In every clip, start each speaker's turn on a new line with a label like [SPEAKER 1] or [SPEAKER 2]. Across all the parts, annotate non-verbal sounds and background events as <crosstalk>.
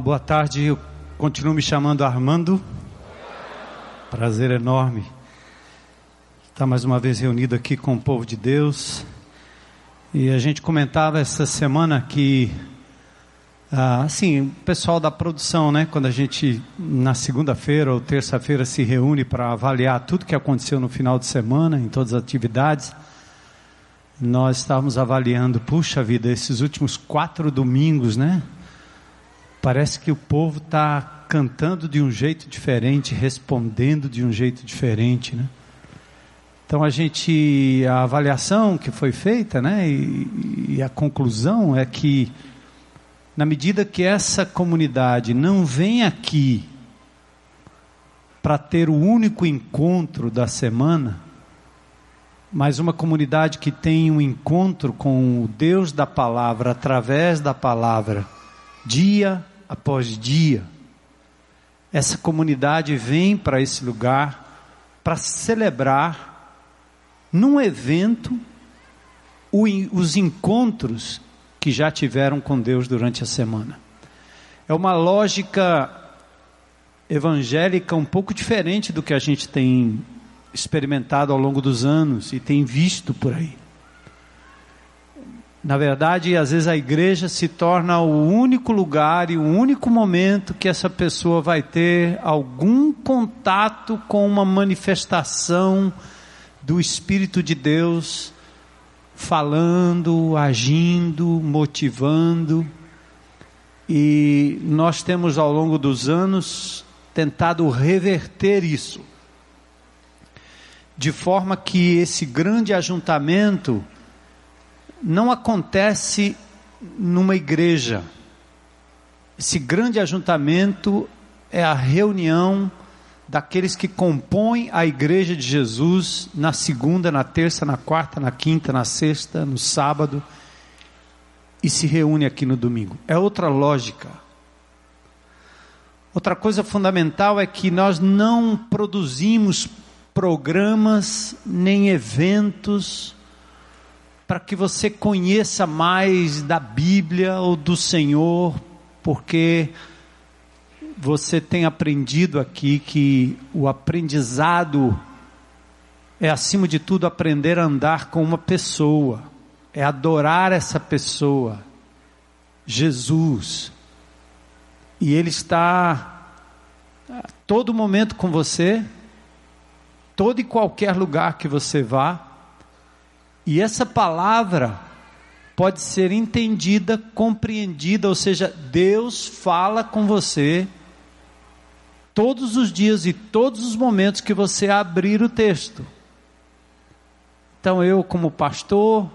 [SPEAKER 1] Boa tarde. Eu continuo me chamando Armando. Prazer enorme estar mais uma vez reunido aqui com o povo de Deus. E a gente comentava essa semana que, ah, assim, o pessoal da produção, né? Quando a gente na segunda-feira ou terça-feira se reúne para avaliar tudo que aconteceu no final de semana, em todas as atividades, nós estávamos avaliando, puxa vida, esses últimos quatro domingos, né? Parece que o povo está cantando de um jeito diferente, respondendo de um jeito diferente, né? Então a gente, a avaliação que foi feita, né, e, e, a conclusão é que, na medida que essa comunidade não vem aqui para ter o único encontro da semana, mas uma comunidade que tem um encontro com o Deus da palavra através da palavra, dia após dia, essa comunidade vem para esse lugar para celebrar num evento os encontros que já tiveram com Deus durante a semana. É uma lógica evangélica um pouco diferente do que a gente tem experimentado ao longo dos anos e tem visto por aí. Na verdade, às vezes a igreja se torna o único lugar e o único momento que essa pessoa vai ter algum contato com uma manifestação do Espírito de Deus falando, agindo, motivando. E nós temos ao longo dos anos tentado reverter isso, de forma que esse grande ajuntamento não acontece numa igreja. Esse grande ajuntamento é a reunião daqueles que compõem a igreja de Jesus na segunda, na terça, na quarta, na quinta, na sexta, no sábado e se reúne aqui no domingo. É outra lógica. Outra coisa fundamental é que nós não produzimos programas nem eventos para que você conheça mais da Bíblia ou do Senhor, porque você tem aprendido aqui que o aprendizado é, acima de tudo, aprender a andar com uma pessoa, é adorar essa pessoa, Jesus. E Ele está a todo momento com você, todo e qualquer lugar que você vá, e essa palavra pode ser entendida, compreendida, ou seja, Deus fala com você todos os dias e todos os momentos que você abrir o texto. Então eu, como pastor,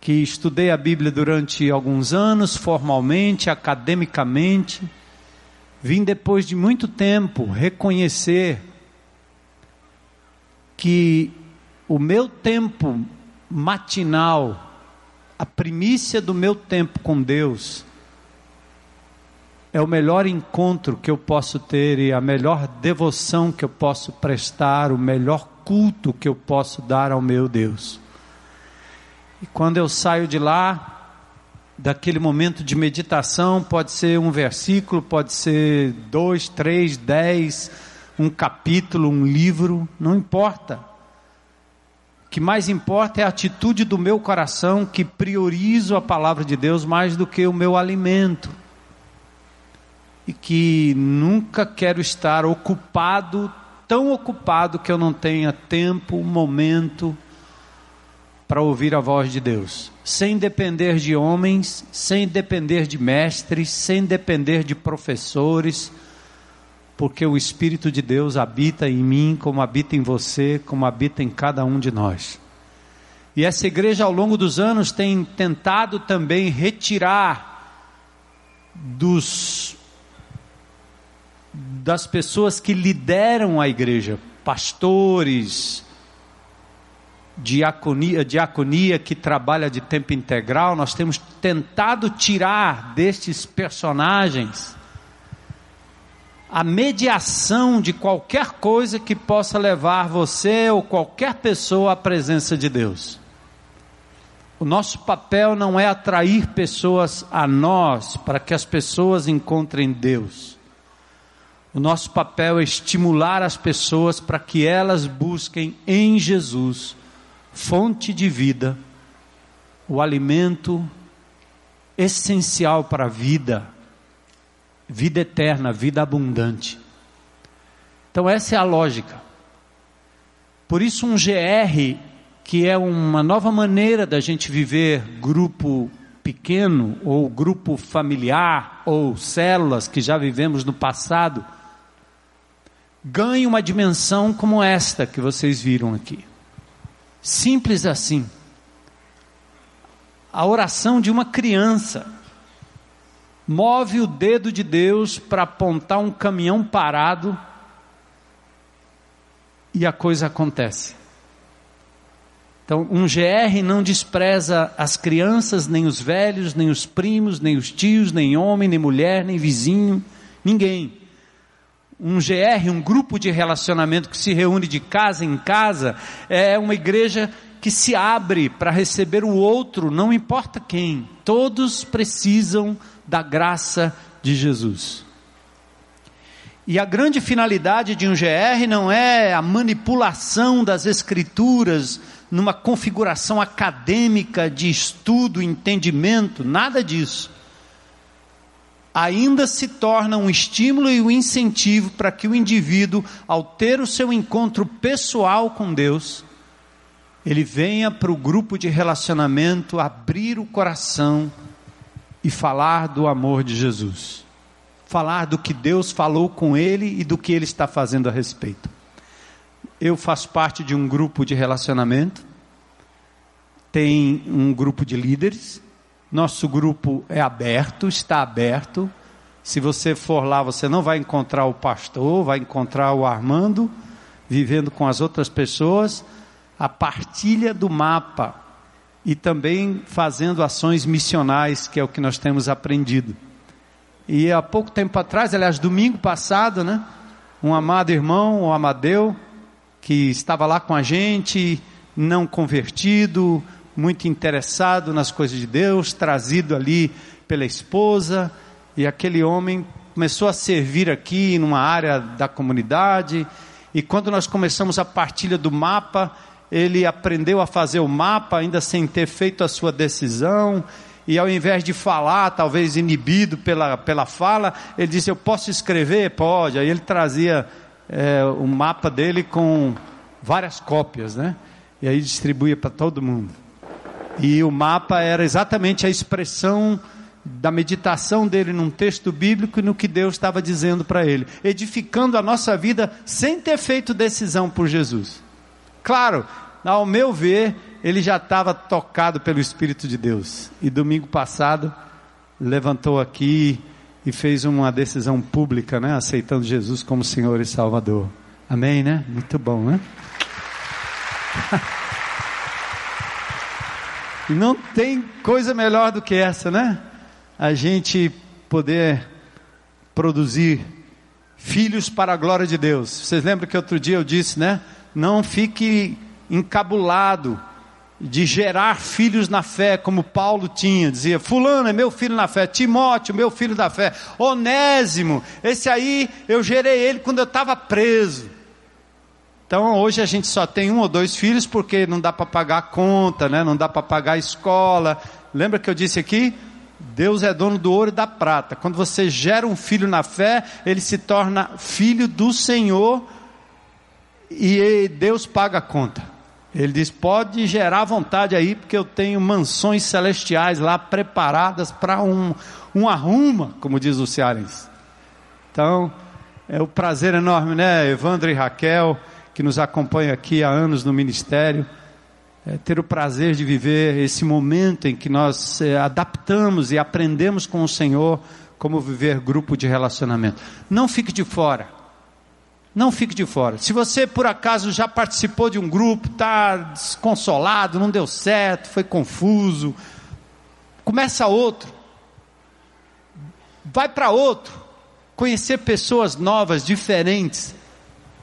[SPEAKER 1] que estudei a Bíblia durante alguns anos, formalmente, academicamente, vim depois de muito tempo reconhecer que o meu tempo matinal, a primícia do meu tempo com Deus, é o melhor encontro que eu posso ter e a melhor devoção que eu posso prestar, o melhor culto que eu posso dar ao meu Deus. E quando eu saio de lá, daquele momento de meditação, pode ser um versículo, pode ser dois, três, dez, um capítulo, um livro, não importa. Que mais importa é a atitude do meu coração que priorizo a palavra de Deus mais do que o meu alimento. E que nunca quero estar ocupado, tão ocupado que eu não tenha tempo, momento para ouvir a voz de Deus, sem depender de homens, sem depender de mestres, sem depender de professores, porque o Espírito de Deus habita em mim, como habita em você, como habita em cada um de nós. E essa igreja, ao longo dos anos, tem tentado também retirar dos das pessoas que lideram a igreja, pastores, diaconia, diaconia que trabalha de tempo integral, nós temos tentado tirar destes personagens a mediação de qualquer coisa que possa levar você ou qualquer pessoa à presença de Deus. O nosso papel não é atrair pessoas a nós para que as pessoas encontrem Deus. O nosso papel é estimular as pessoas para que elas busquem em Jesus, fonte de vida, o alimento essencial para a vida, vida eterna, vida abundante. Então, essa é a lógica. Por isso, um GR, que é uma nova maneira da gente viver grupo pequeno, ou grupo familiar, ou células que já vivemos no passado, ganha uma dimensão como esta que vocês viram aqui. Simples assim. A oração de uma criança move o dedo de Deus para apontar um caminhão parado e a coisa acontece. Então, um GR não despreza as crianças, nem os velhos, nem os primos, nem os tios, nem homem, nem mulher, nem vizinho, ninguém. Um GR, um grupo de relacionamento que se reúne de casa em casa, é uma igreja que se abre para receber o outro, não importa quem. Todos precisam da graça de Jesus. E a grande finalidade de um GR não é a manipulação das escrituras numa configuração acadêmica de estudo, entendimento, nada disso. Ainda se torna um estímulo e um incentivo para que o indivíduo, ao ter o seu encontro pessoal com Deus, ele venha para o grupo de relacionamento abrir o coração e falar do amor de Jesus falar do que Deus falou com ele e do que ele está fazendo a respeito. Eu faço parte de um grupo de relacionamento, tem um grupo de líderes, nosso grupo é aberto, está aberto. Se você for lá, você não vai encontrar o pastor, vai encontrar o Armando, vivendo com as outras pessoas, a partilha do mapa e também fazendo ações missionais, que é o que nós temos aprendido. E há pouco tempo atrás, aliás, domingo passado, né? Um amado irmão, o Amadeu, que estava lá com a gente, não convertido, muito interessado nas coisas de Deus, trazido ali pela esposa, e aquele homem começou a servir aqui numa área da comunidade, e quando nós começamos a partilha do mapa, ele aprendeu a fazer o mapa ainda sem ter feito a sua decisão, e ao invés de falar, talvez inibido pela, pela fala, ele disse: Eu posso escrever? Pode. Aí ele trazia é, um mapa dele com várias cópias, né? E aí distribuía para todo mundo. E o mapa era exatamente a expressão da meditação dele num texto bíblico e no que Deus estava dizendo para ele, edificando a nossa vida sem ter feito decisão por Jesus. Claro, ao meu ver, ele já estava tocado pelo Espírito de Deus. E domingo passado, levantou aqui e fez uma decisão pública, né? Aceitando Jesus como Senhor e Salvador. Amém, né? Muito bom, né? <laughs> e não tem coisa melhor do que essa, né? A gente poder produzir filhos para a glória de Deus. Vocês lembram que outro dia eu disse, né? Não fique encabulado de gerar filhos na fé, como Paulo tinha, dizia: Fulano é meu filho na fé, Timóteo, meu filho da fé, Onésimo, esse aí eu gerei ele quando eu estava preso. Então hoje a gente só tem um ou dois filhos porque não dá para pagar a conta, né? não dá para pagar a escola. Lembra que eu disse aqui? Deus é dono do ouro e da prata. Quando você gera um filho na fé, ele se torna filho do Senhor e Deus paga a conta. Ele diz: pode gerar vontade aí, porque eu tenho mansões celestiais lá preparadas para um, um arruma, como diz o cearense. Então, é um prazer enorme, né, Evandro e Raquel, que nos acompanham aqui há anos no ministério, é ter o prazer de viver esse momento em que nós é, adaptamos e aprendemos com o Senhor como viver grupo de relacionamento. Não fique de fora. Não fique de fora. Se você por acaso já participou de um grupo, está desconsolado, não deu certo, foi confuso, começa outro. Vai para outro. Conhecer pessoas novas, diferentes.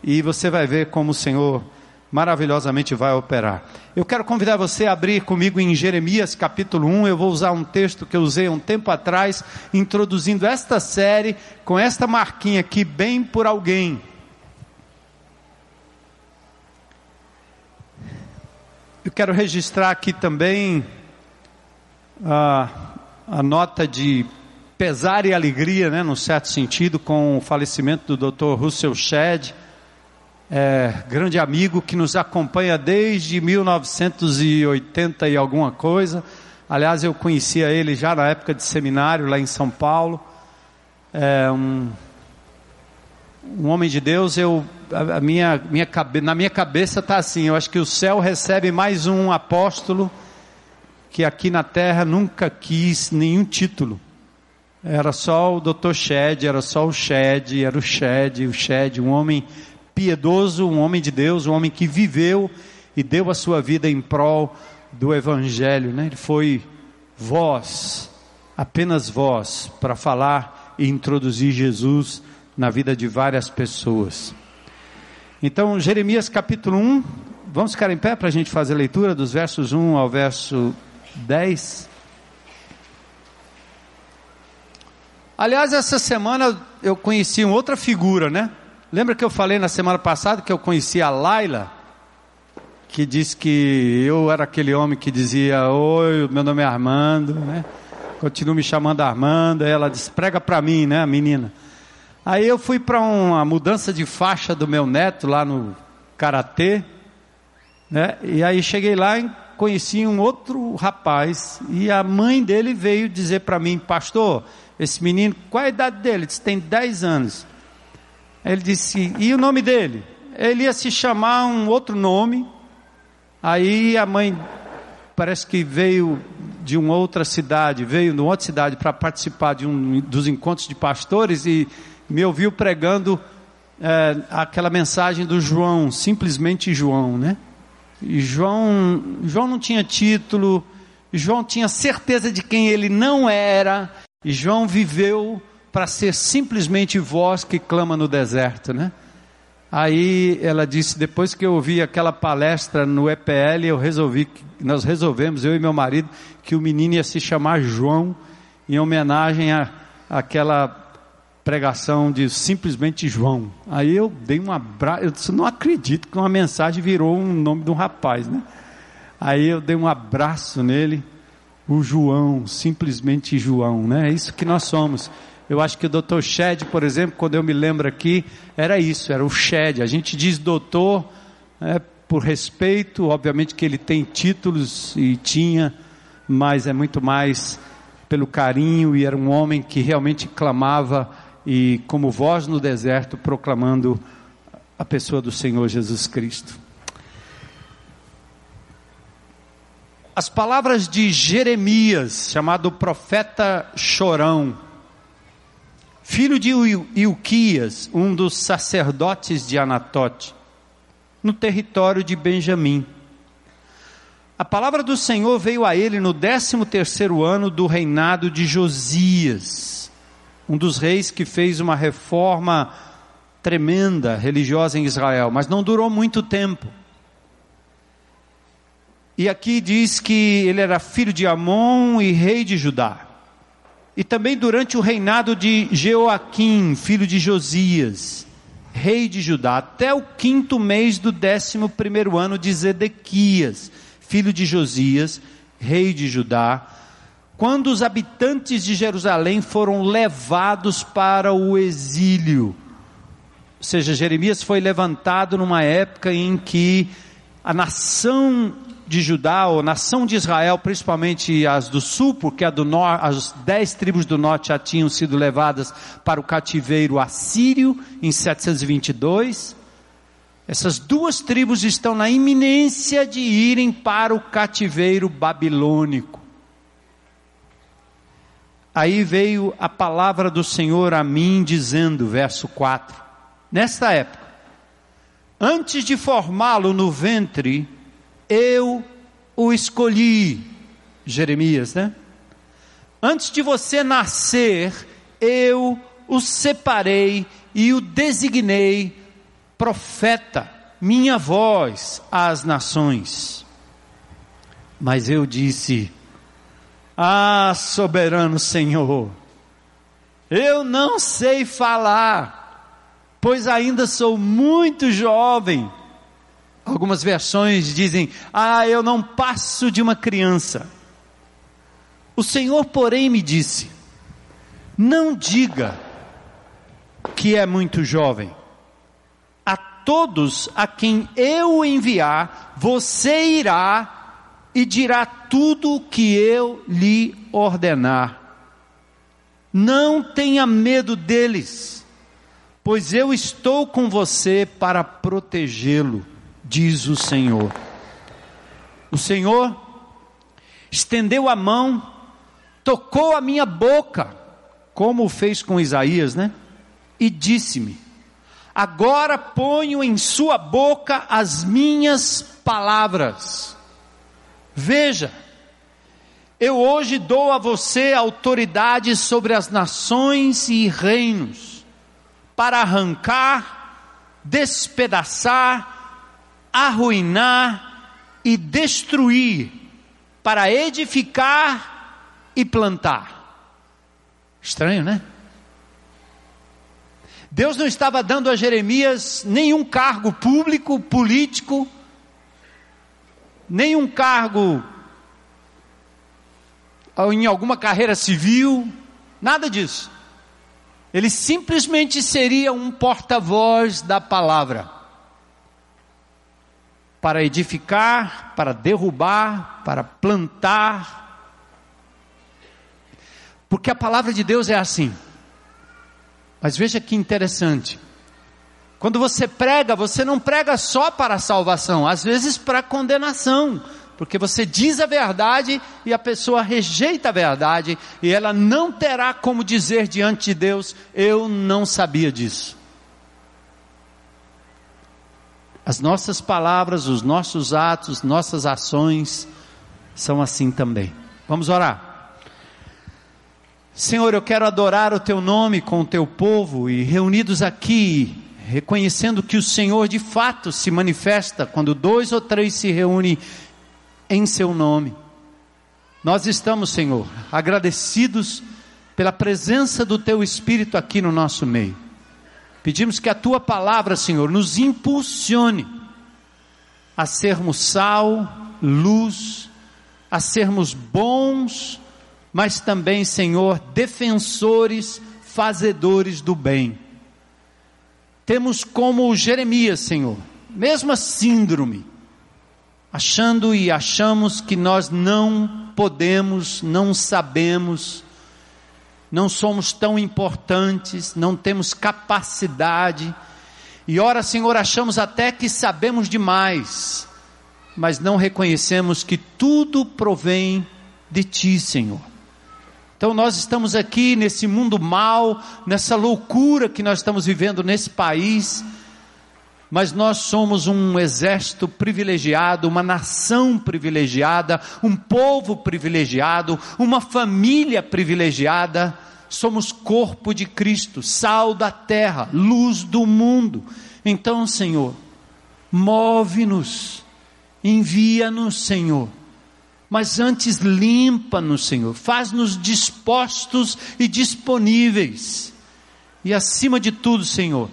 [SPEAKER 1] E você vai ver como o Senhor maravilhosamente vai operar. Eu quero convidar você a abrir comigo em Jeremias capítulo 1. Eu vou usar um texto que eu usei um tempo atrás, introduzindo esta série com esta marquinha aqui, bem por alguém. Eu quero registrar aqui também a, a nota de pesar e alegria, né, no certo sentido, com o falecimento do Dr. Russell Shedd, é, grande amigo que nos acompanha desde 1980 e alguma coisa. Aliás, eu conhecia ele já na época de seminário lá em São Paulo. É um, um homem de Deus. Eu, a, minha, minha, na minha cabeça está assim. Eu acho que o céu recebe mais um apóstolo que aqui na terra nunca quis nenhum título. Era só o Dr. Shed, era só o Shed, era o Shed, o Shed, um homem piedoso, um homem de Deus, um homem que viveu e deu a sua vida em prol do Evangelho. Né? Ele foi voz, apenas voz, para falar e introduzir Jesus na vida de várias pessoas. Então, Jeremias capítulo 1, vamos ficar em pé para a gente fazer a leitura dos versos 1 ao verso 10. Aliás, essa semana eu conheci uma outra figura, né? Lembra que eu falei na semana passada que eu conheci a Laila? Que disse que eu era aquele homem que dizia: Oi, meu nome é Armando, né? Continua me chamando Armando. Ela disse: Prega para mim, né, menina. Aí eu fui para uma mudança de faixa do meu neto lá no karatê, né? E aí cheguei lá e conheci um outro rapaz e a mãe dele veio dizer para mim, pastor, esse menino, qual a idade dele? Ele disse, tem 10 anos. Ele disse, e o nome dele? Ele ia se chamar um outro nome. Aí a mãe parece que veio de uma outra cidade, veio de outra cidade para participar de um dos encontros de pastores e me ouviu pregando é, aquela mensagem do João, simplesmente João, né? E João, João não tinha título, João tinha certeza de quem ele não era, e João viveu para ser simplesmente voz que clama no deserto, né? Aí ela disse, depois que eu ouvi aquela palestra no EPL, eu resolvi, nós resolvemos, eu e meu marido, que o menino ia se chamar João, em homenagem à aquela pregação de simplesmente João. Aí eu dei um abraço, eu disse, não acredito que uma mensagem virou um nome de um rapaz, né? Aí eu dei um abraço nele, o João, simplesmente João, né? É isso que nós somos. Eu acho que o doutor Shed, por exemplo, quando eu me lembro aqui, era isso, era o Shed. A gente diz doutor é, por respeito, obviamente que ele tem títulos e tinha, mas é muito mais pelo carinho e era um homem que realmente clamava e como voz no deserto proclamando a pessoa do Senhor Jesus Cristo. As palavras de Jeremias, chamado profeta chorão, filho de Ilquias, um dos sacerdotes de Anatote, no território de Benjamim. A palavra do Senhor veio a ele no décimo terceiro ano do reinado de Josias, um dos reis que fez uma reforma tremenda religiosa em Israel, mas não durou muito tempo. E aqui diz que ele era filho de Amon e rei de Judá. E também durante o reinado de Jeoaquim, filho de Josias, rei de Judá, até o quinto mês do décimo primeiro ano de Zedequias, filho de Josias, rei de Judá, quando os habitantes de Jerusalém foram levados para o exílio. Ou seja, Jeremias foi levantado numa época em que a nação de Judá, ou nação de Israel, principalmente as do sul, porque do norte, as dez tribos do norte já tinham sido levadas para o cativeiro assírio em 722. Essas duas tribos estão na iminência de irem para o cativeiro babilônico. Aí veio a palavra do Senhor a mim, dizendo, verso 4: Nesta época, antes de formá-lo no ventre, eu o escolhi. Jeremias, né? Antes de você nascer, eu o separei e o designei profeta minha voz às nações. Mas eu disse: Ah, soberano Senhor, eu não sei falar, pois ainda sou muito jovem. Algumas versões dizem: Ah, eu não passo de uma criança. O Senhor, porém, me disse: Não diga que é muito jovem todos a quem eu enviar, você irá e dirá tudo o que eu lhe ordenar. Não tenha medo deles, pois eu estou com você para protegê-lo, diz o Senhor. O Senhor estendeu a mão, tocou a minha boca, como fez com Isaías, né? E disse-me: Agora ponho em sua boca as minhas palavras. Veja, eu hoje dou a você autoridade sobre as nações e reinos, para arrancar, despedaçar, arruinar e destruir, para edificar e plantar. Estranho, né? Deus não estava dando a Jeremias nenhum cargo público, político, nenhum cargo em alguma carreira civil, nada disso. Ele simplesmente seria um porta-voz da palavra para edificar, para derrubar, para plantar. Porque a palavra de Deus é assim. Mas veja que interessante. Quando você prega, você não prega só para a salvação, às vezes para condenação, porque você diz a verdade e a pessoa rejeita a verdade e ela não terá como dizer diante de Deus: Eu não sabia disso. As nossas palavras, os nossos atos, nossas ações são assim também. Vamos orar. Senhor, eu quero adorar o teu nome com o teu povo e reunidos aqui, reconhecendo que o Senhor de fato se manifesta quando dois ou três se reúnem em seu nome. Nós estamos, Senhor, agradecidos pela presença do teu Espírito aqui no nosso meio. Pedimos que a tua palavra, Senhor, nos impulsione a sermos sal, luz, a sermos bons, mas também, Senhor, defensores, fazedores do bem. Temos como Jeremias, Senhor, mesma síndrome, achando e achamos que nós não podemos, não sabemos, não somos tão importantes, não temos capacidade, e ora, Senhor, achamos até que sabemos demais, mas não reconhecemos que tudo provém de Ti, Senhor. Então nós estamos aqui nesse mundo mal, nessa loucura que nós estamos vivendo nesse país, mas nós somos um exército privilegiado, uma nação privilegiada, um povo privilegiado, uma família privilegiada. Somos corpo de Cristo, sal da terra, luz do mundo. Então, Senhor, move-nos, envia-nos, Senhor mas antes limpa-nos, Senhor, faz-nos dispostos e disponíveis, e acima de tudo, Senhor,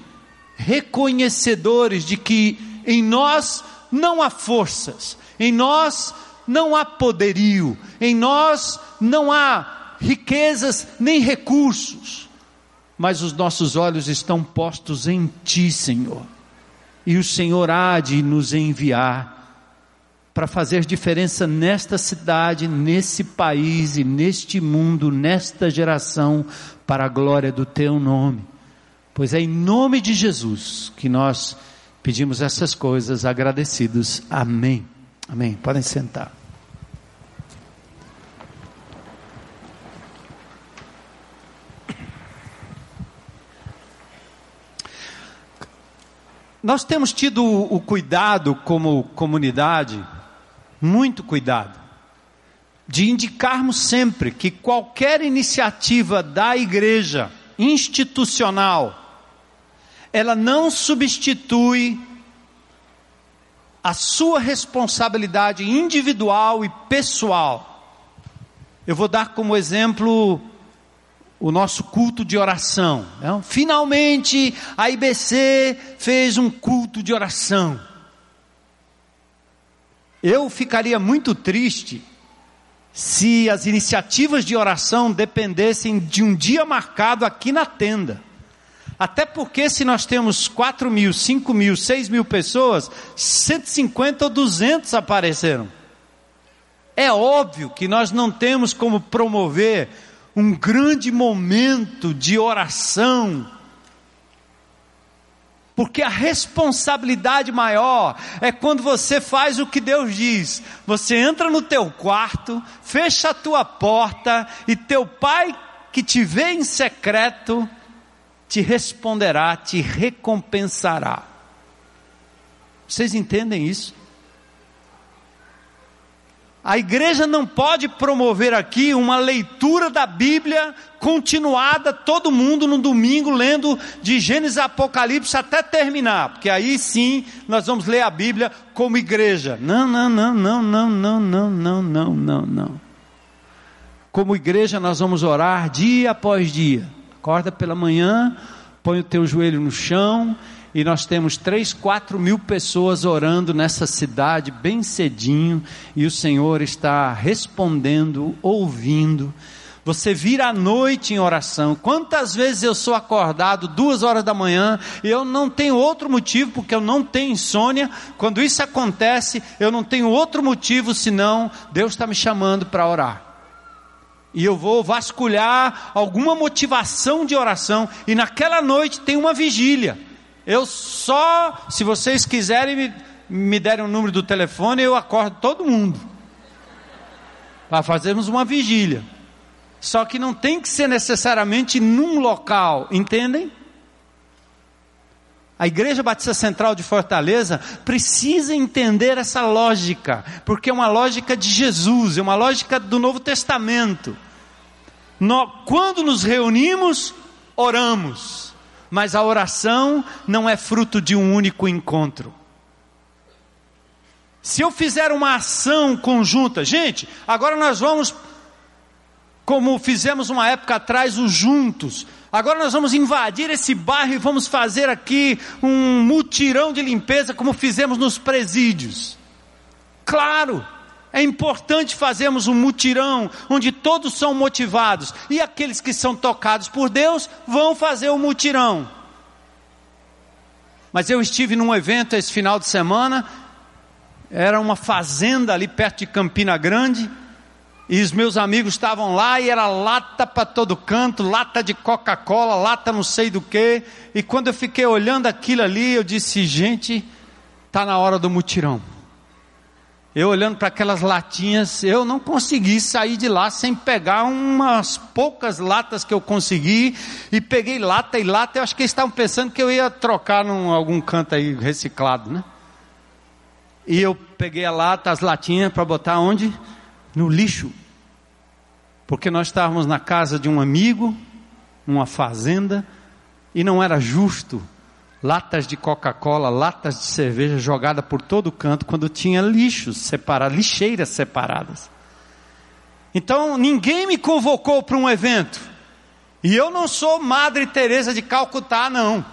[SPEAKER 1] reconhecedores de que em nós não há forças, em nós não há poderio, em nós não há riquezas nem recursos, mas os nossos olhos estão postos em Ti, Senhor, e o Senhor há de nos enviar para fazer diferença nesta cidade, nesse país e neste mundo, nesta geração, para a glória do teu nome. Pois é em nome de Jesus que nós pedimos essas coisas agradecidos. Amém. Amém. Podem sentar. Nós temos tido o cuidado como comunidade muito cuidado de indicarmos sempre que qualquer iniciativa da igreja institucional ela não substitui a sua responsabilidade individual e pessoal. Eu vou dar como exemplo o nosso culto de oração. Não? Finalmente a IBC fez um culto de oração. Eu ficaria muito triste se as iniciativas de oração dependessem de um dia marcado aqui na tenda. Até porque se nós temos 4 mil, 5 mil, 6 mil pessoas, 150 ou 200 apareceram. É óbvio que nós não temos como promover um grande momento de oração, porque a responsabilidade maior é quando você faz o que Deus diz. Você entra no teu quarto, fecha a tua porta e teu pai que te vê em secreto te responderá, te recompensará. Vocês entendem isso? A igreja não pode promover aqui uma leitura da Bíblia continuada, todo mundo no domingo lendo de Gênesis a Apocalipse até terminar, porque aí sim nós vamos ler a Bíblia como igreja. Não, não, não, não, não, não, não, não, não, não, não. Como igreja nós vamos orar dia após dia. Acorda pela manhã, põe o teu joelho no chão e nós temos três, quatro mil pessoas orando nessa cidade bem cedinho, e o Senhor está respondendo, ouvindo. Você vira à noite em oração. Quantas vezes eu sou acordado duas horas da manhã e eu não tenho outro motivo, porque eu não tenho insônia. Quando isso acontece, eu não tenho outro motivo senão Deus está me chamando para orar. E eu vou vasculhar alguma motivação de oração, e naquela noite tem uma vigília. Eu só, se vocês quiserem me, me derem o número do telefone, eu acordo todo mundo. Para fazermos uma vigília. Só que não tem que ser necessariamente num local, entendem? A Igreja Batista Central de Fortaleza precisa entender essa lógica, porque é uma lógica de Jesus, é uma lógica do Novo Testamento. Quando nos reunimos, oramos mas a oração não é fruto de um único encontro. Se eu fizer uma ação conjunta, gente, agora nós vamos, como fizemos uma época atrás, os juntos. Agora nós vamos invadir esse bairro e vamos fazer aqui um mutirão de limpeza, como fizemos nos presídios. Claro, é importante fazermos um mutirão onde todos são motivados e aqueles que são tocados por Deus vão fazer o mutirão. Mas eu estive num evento esse final de semana, era uma fazenda ali perto de Campina Grande, e os meus amigos estavam lá e era lata para todo canto, lata de Coca-Cola, lata não sei do que. E quando eu fiquei olhando aquilo ali, eu disse: gente, está na hora do mutirão. Eu olhando para aquelas latinhas, eu não consegui sair de lá sem pegar umas poucas latas que eu consegui, e peguei lata e lata, eu acho que eles estavam pensando que eu ia trocar em algum canto aí reciclado, né? E eu peguei a lata, as latinhas para botar onde? No lixo. Porque nós estávamos na casa de um amigo, numa fazenda, e não era justo latas de Coca-Cola, latas de cerveja jogada por todo canto quando tinha lixos separados, lixeiras separadas. Então ninguém me convocou para um evento. E eu não sou Madre Teresa de Calcutá não.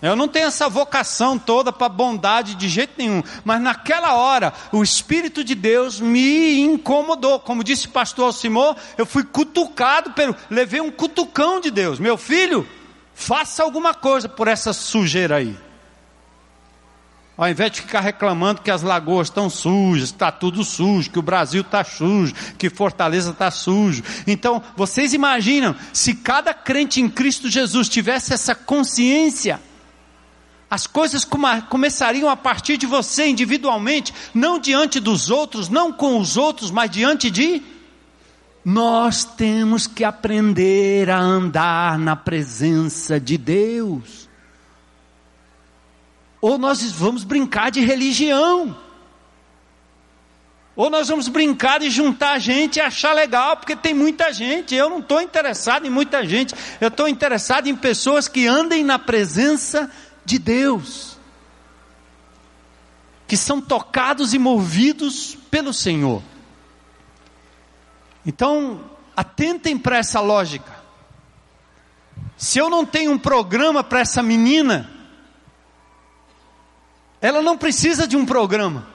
[SPEAKER 1] Eu não tenho essa vocação toda para bondade de jeito nenhum, mas naquela hora o Espírito de Deus me incomodou. Como disse o pastor Alcimor, eu fui cutucado pelo, levei um cutucão de Deus. Meu filho, Faça alguma coisa por essa sujeira aí. Ao invés de ficar reclamando que as lagoas estão sujas, está tudo sujo, que o Brasil está sujo, que Fortaleza está sujo. Então, vocês imaginam, se cada crente em Cristo Jesus tivesse essa consciência, as coisas começariam a partir de você individualmente, não diante dos outros, não com os outros, mas diante de nós temos que aprender a andar na presença de Deus. Ou nós vamos brincar de religião. Ou nós vamos brincar de juntar gente e achar legal, porque tem muita gente. Eu não estou interessado em muita gente. Eu estou interessado em pessoas que andem na presença de Deus. que são tocados e movidos pelo Senhor. Então, atentem para essa lógica. Se eu não tenho um programa para essa menina, ela não precisa de um programa,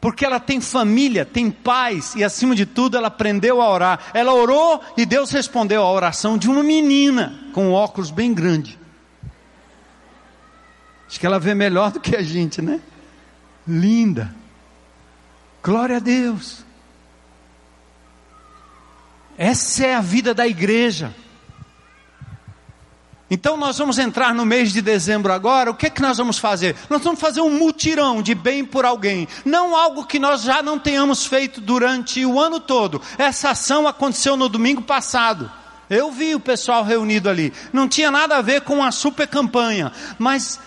[SPEAKER 1] porque ela tem família, tem paz e, acima de tudo, ela aprendeu a orar. Ela orou e Deus respondeu à oração de uma menina com um óculos bem grande. Acho que ela vê melhor do que a gente, né? Linda. Glória a Deus. Essa é a vida da igreja. Então nós vamos entrar no mês de dezembro agora, o que é que nós vamos fazer? Nós vamos fazer um mutirão de bem por alguém, não algo que nós já não tenhamos feito durante o ano todo. Essa ação aconteceu no domingo passado. Eu vi o pessoal reunido ali. Não tinha nada a ver com uma super campanha, mas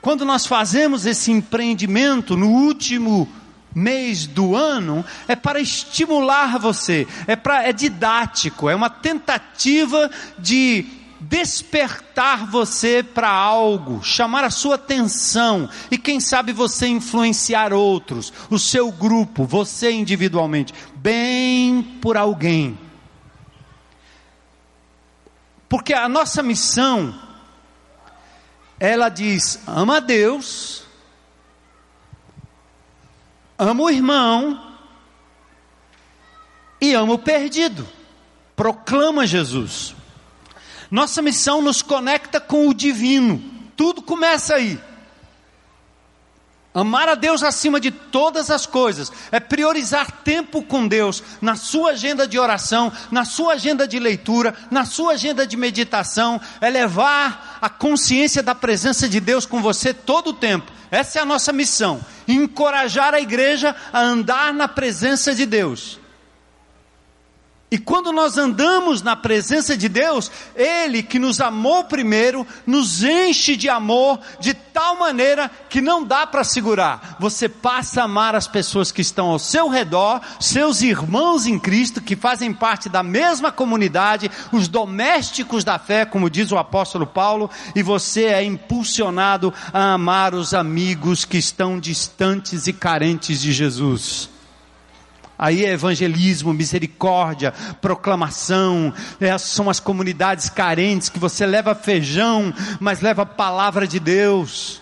[SPEAKER 1] quando nós fazemos esse empreendimento no último mês do ano, é para estimular você, é para é didático, é uma tentativa de despertar você para algo, chamar a sua atenção e quem sabe você influenciar outros, o seu grupo, você individualmente, bem por alguém. Porque a nossa missão, ela diz: ama a Deus, ama o irmão e ama o perdido. Proclama Jesus. Nossa missão nos conecta com o divino. Tudo começa aí. Amar a Deus acima de todas as coisas é priorizar tempo com Deus na sua agenda de oração, na sua agenda de leitura, na sua agenda de meditação, é levar a consciência da presença de Deus com você todo o tempo. Essa é a nossa missão: encorajar a igreja a andar na presença de Deus. E quando nós andamos na presença de Deus, Ele que nos amou primeiro, nos enche de amor de tal maneira que não dá para segurar. Você passa a amar as pessoas que estão ao seu redor, seus irmãos em Cristo, que fazem parte da mesma comunidade, os domésticos da fé, como diz o apóstolo Paulo, e você é impulsionado a amar os amigos que estão distantes e carentes de Jesus. Aí é evangelismo, misericórdia, proclamação, é, são as comunidades carentes que você leva feijão, mas leva a palavra de Deus.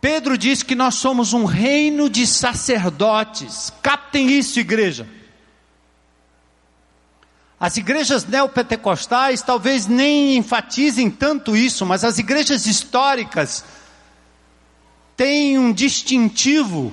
[SPEAKER 1] Pedro diz que nós somos um reino de sacerdotes. Captem isso, igreja. As igrejas neopentecostais talvez nem enfatizem tanto isso, mas as igrejas históricas têm um distintivo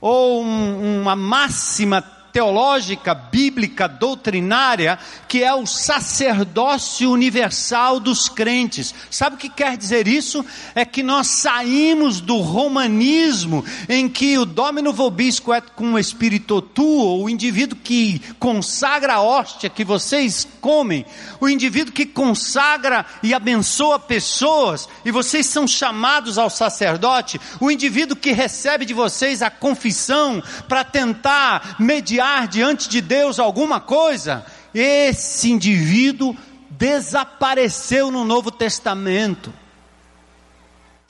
[SPEAKER 1] ou um, uma máxima teológica, bíblica, doutrinária, que é o sacerdócio universal dos crentes. Sabe o que quer dizer isso? É que nós saímos do romanismo, em que o domino vobisco é com o espírito tuo, o indivíduo que consagra a hóstia que vocês comem, o indivíduo que consagra e abençoa pessoas, e vocês são chamados ao sacerdote, o indivíduo que recebe de vocês a confissão para tentar mediar diante de Deus alguma coisa, esse indivíduo desapareceu no Novo Testamento.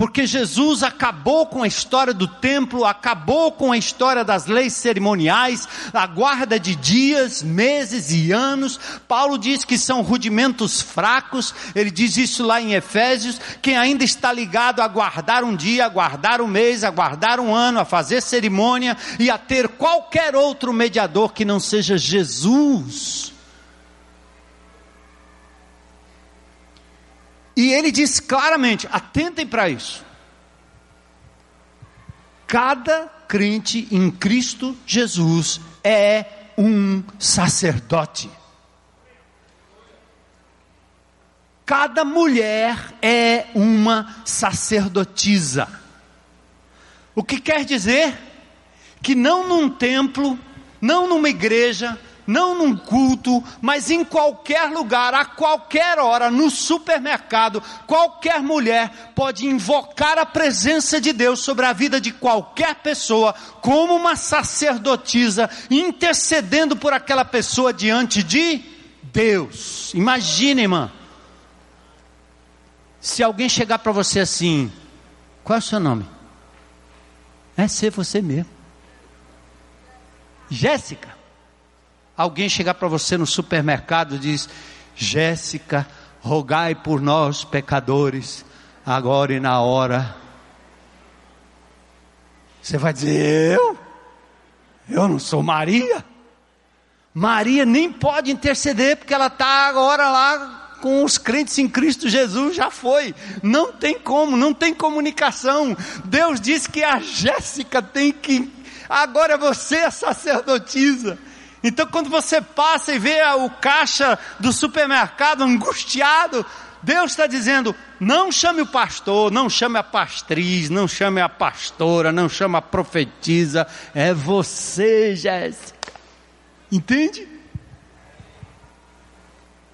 [SPEAKER 1] Porque Jesus acabou com a história do templo, acabou com a história das leis cerimoniais, a guarda de dias, meses e anos. Paulo diz que são rudimentos fracos, ele diz isso lá em Efésios. Quem ainda está ligado a guardar um dia, a guardar um mês, a guardar um ano, a fazer cerimônia e a ter qualquer outro mediador que não seja Jesus. E ele diz claramente: atentem para isso. Cada crente em Cristo Jesus é um sacerdote. Cada mulher é uma sacerdotisa. O que quer dizer que não num templo, não numa igreja, não num culto, mas em qualquer lugar, a qualquer hora, no supermercado, qualquer mulher pode invocar a presença de Deus sobre a vida de qualquer pessoa, como uma sacerdotisa, intercedendo por aquela pessoa diante de Deus. Imagine, irmã, se alguém chegar para você assim, Qual é o seu nome? É ser você mesmo. Jéssica. Alguém chegar para você no supermercado e diz: Jéssica, rogai por nós, pecadores, agora e na hora. Você vai dizer: Eu? Eu não sou Maria? Maria nem pode interceder, porque ela está agora lá com os crentes em Cristo Jesus, já foi. Não tem como, não tem comunicação. Deus disse que a Jéssica tem que. Agora você é sacerdotisa. Então, quando você passa e vê o caixa do supermercado angustiado, Deus está dizendo: não chame o pastor, não chame a pastriz, não chame a pastora, não chame a profetisa, é você, Jéssica. Entende?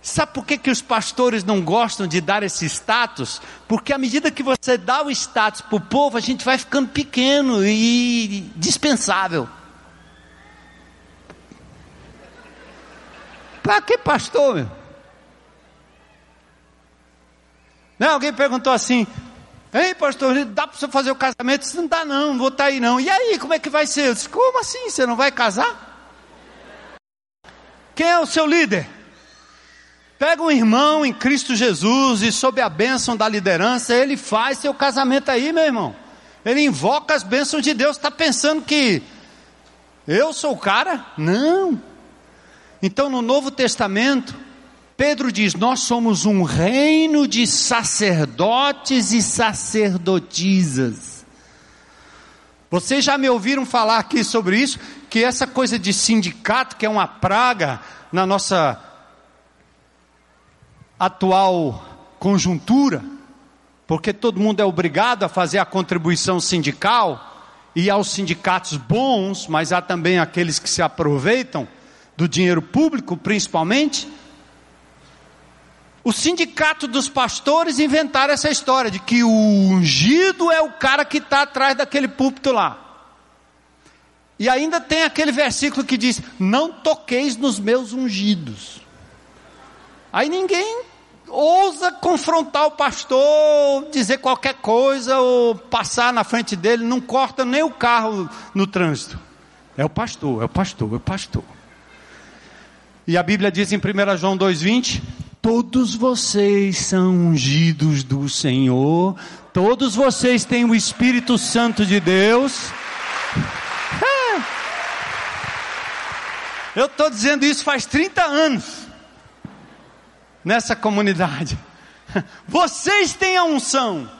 [SPEAKER 1] Sabe por que, que os pastores não gostam de dar esse status? Porque à medida que você dá o status para o povo, a gente vai ficando pequeno e dispensável. Para que pastor, meu? Não, alguém perguntou assim: Ei, pastor, dá para você fazer o casamento? Disse, não dá, não, não vou estar tá aí não. E aí, como é que vai ser? Eu disse, como assim? Você não vai casar? Quem é o seu líder? Pega um irmão em Cristo Jesus e sob a bênção da liderança, ele faz seu casamento aí, meu irmão. Ele invoca as bênçãos de Deus. Está pensando que eu sou o cara? Não. Então, no Novo Testamento, Pedro diz: Nós somos um reino de sacerdotes e sacerdotisas. Vocês já me ouviram falar aqui sobre isso? Que essa coisa de sindicato, que é uma praga na nossa atual conjuntura, porque todo mundo é obrigado a fazer a contribuição sindical, e há os sindicatos bons, mas há também aqueles que se aproveitam do dinheiro público, principalmente. O sindicato dos pastores inventaram essa história de que o ungido é o cara que está atrás daquele púlpito lá. E ainda tem aquele versículo que diz: Não toqueis nos meus ungidos. Aí ninguém ousa confrontar o pastor, dizer qualquer coisa ou passar na frente dele, não corta nem o carro no trânsito. É o pastor, é o pastor, é o pastor. E a Bíblia diz em 1 João 2,20: Todos vocês são ungidos do Senhor, todos vocês têm o Espírito Santo de Deus. É. Eu estou dizendo isso faz 30 anos, nessa comunidade. <laughs> Vocês têm a unção,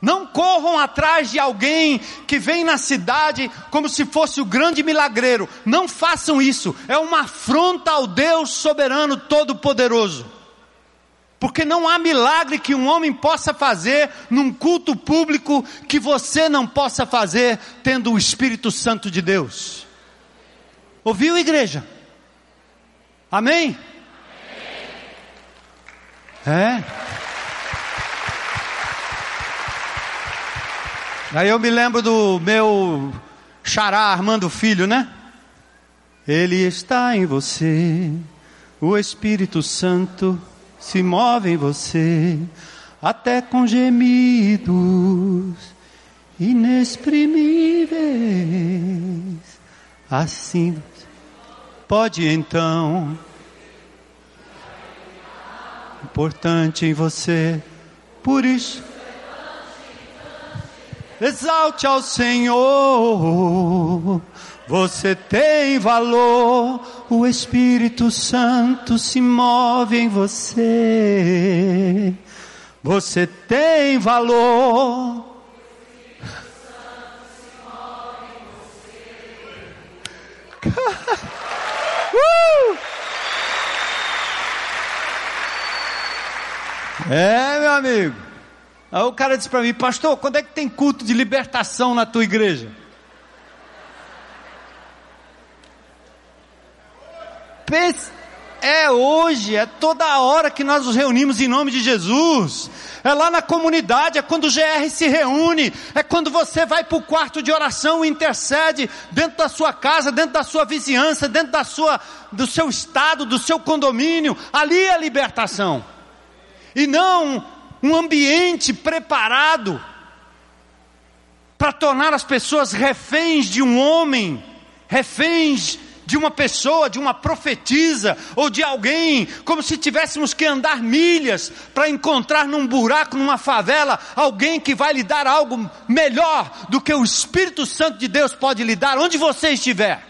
[SPEAKER 1] não corram atrás de alguém que vem na cidade como se fosse o grande milagreiro. Não façam isso. É uma afronta ao Deus soberano todo-poderoso. Porque não há milagre que um homem possa fazer num culto público que você não possa fazer tendo o Espírito Santo de Deus. Ouviu, igreja? Amém? Amém. É. Aí eu me lembro do meu xará Armando Filho, né? Ele está em você, o Espírito Santo se move em você, até com gemidos inexprimíveis. Assim, pode então, importante em você, por isso exalte ao Senhor. Você tem valor, o Espírito Santo se move em você. Você tem valor. <laughs> uh! É, meu amigo. Aí o cara disse para mim, pastor, quando é que tem culto de libertação na tua igreja? É hoje, é toda hora que nós nos reunimos em nome de Jesus. É lá na comunidade, é quando o GR se reúne, é quando você vai para o quarto de oração e intercede dentro da sua casa, dentro da sua vizinhança, dentro da sua, do seu estado, do seu condomínio. Ali é a libertação. E não um ambiente preparado para tornar as pessoas reféns de um homem, reféns de uma pessoa, de uma profetisa ou de alguém, como se tivéssemos que andar milhas para encontrar num buraco, numa favela, alguém que vai lhe dar algo melhor do que o Espírito Santo de Deus pode lhe dar, onde você estiver.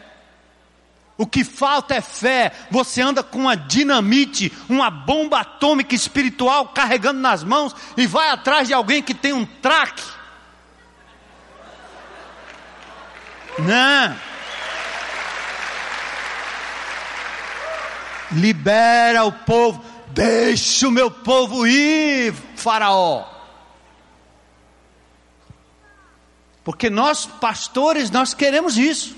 [SPEAKER 1] O que falta é fé. Você anda com uma dinamite, uma bomba atômica espiritual carregando nas mãos e vai atrás de alguém que tem um traque. Não. Libera o povo, deixa o meu povo ir, Faraó. Porque nós, pastores, nós queremos isso.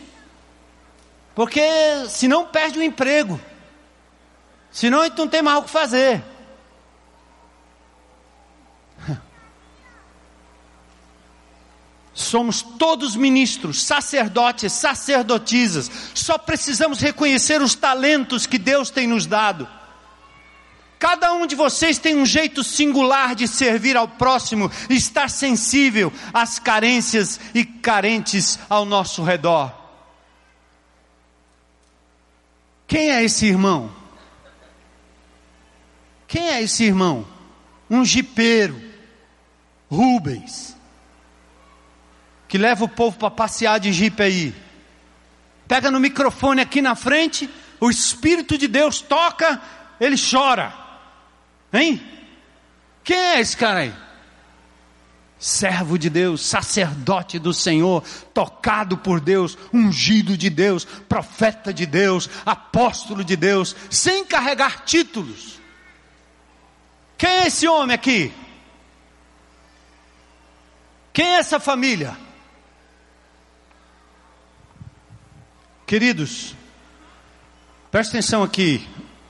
[SPEAKER 1] Porque senão perde o emprego. Senão a gente não tem mais o que fazer. <laughs> Somos todos ministros, sacerdotes, sacerdotisas. Só precisamos reconhecer os talentos que Deus tem nos dado. Cada um de vocês tem um jeito singular de servir ao próximo estar sensível às carências e carentes ao nosso redor. Quem é esse irmão? Quem é esse irmão? Um jipeiro, Rubens que leva o povo para passear de jipe aí. Pega no microfone aqui na frente, o Espírito de Deus toca, ele chora. Hein? Quem é esse cara aí? Servo de Deus, sacerdote do Senhor, tocado por Deus, ungido de Deus, profeta de Deus, apóstolo de Deus, sem carregar títulos. Quem é esse homem aqui? Quem é essa família? Queridos, preste atenção aqui,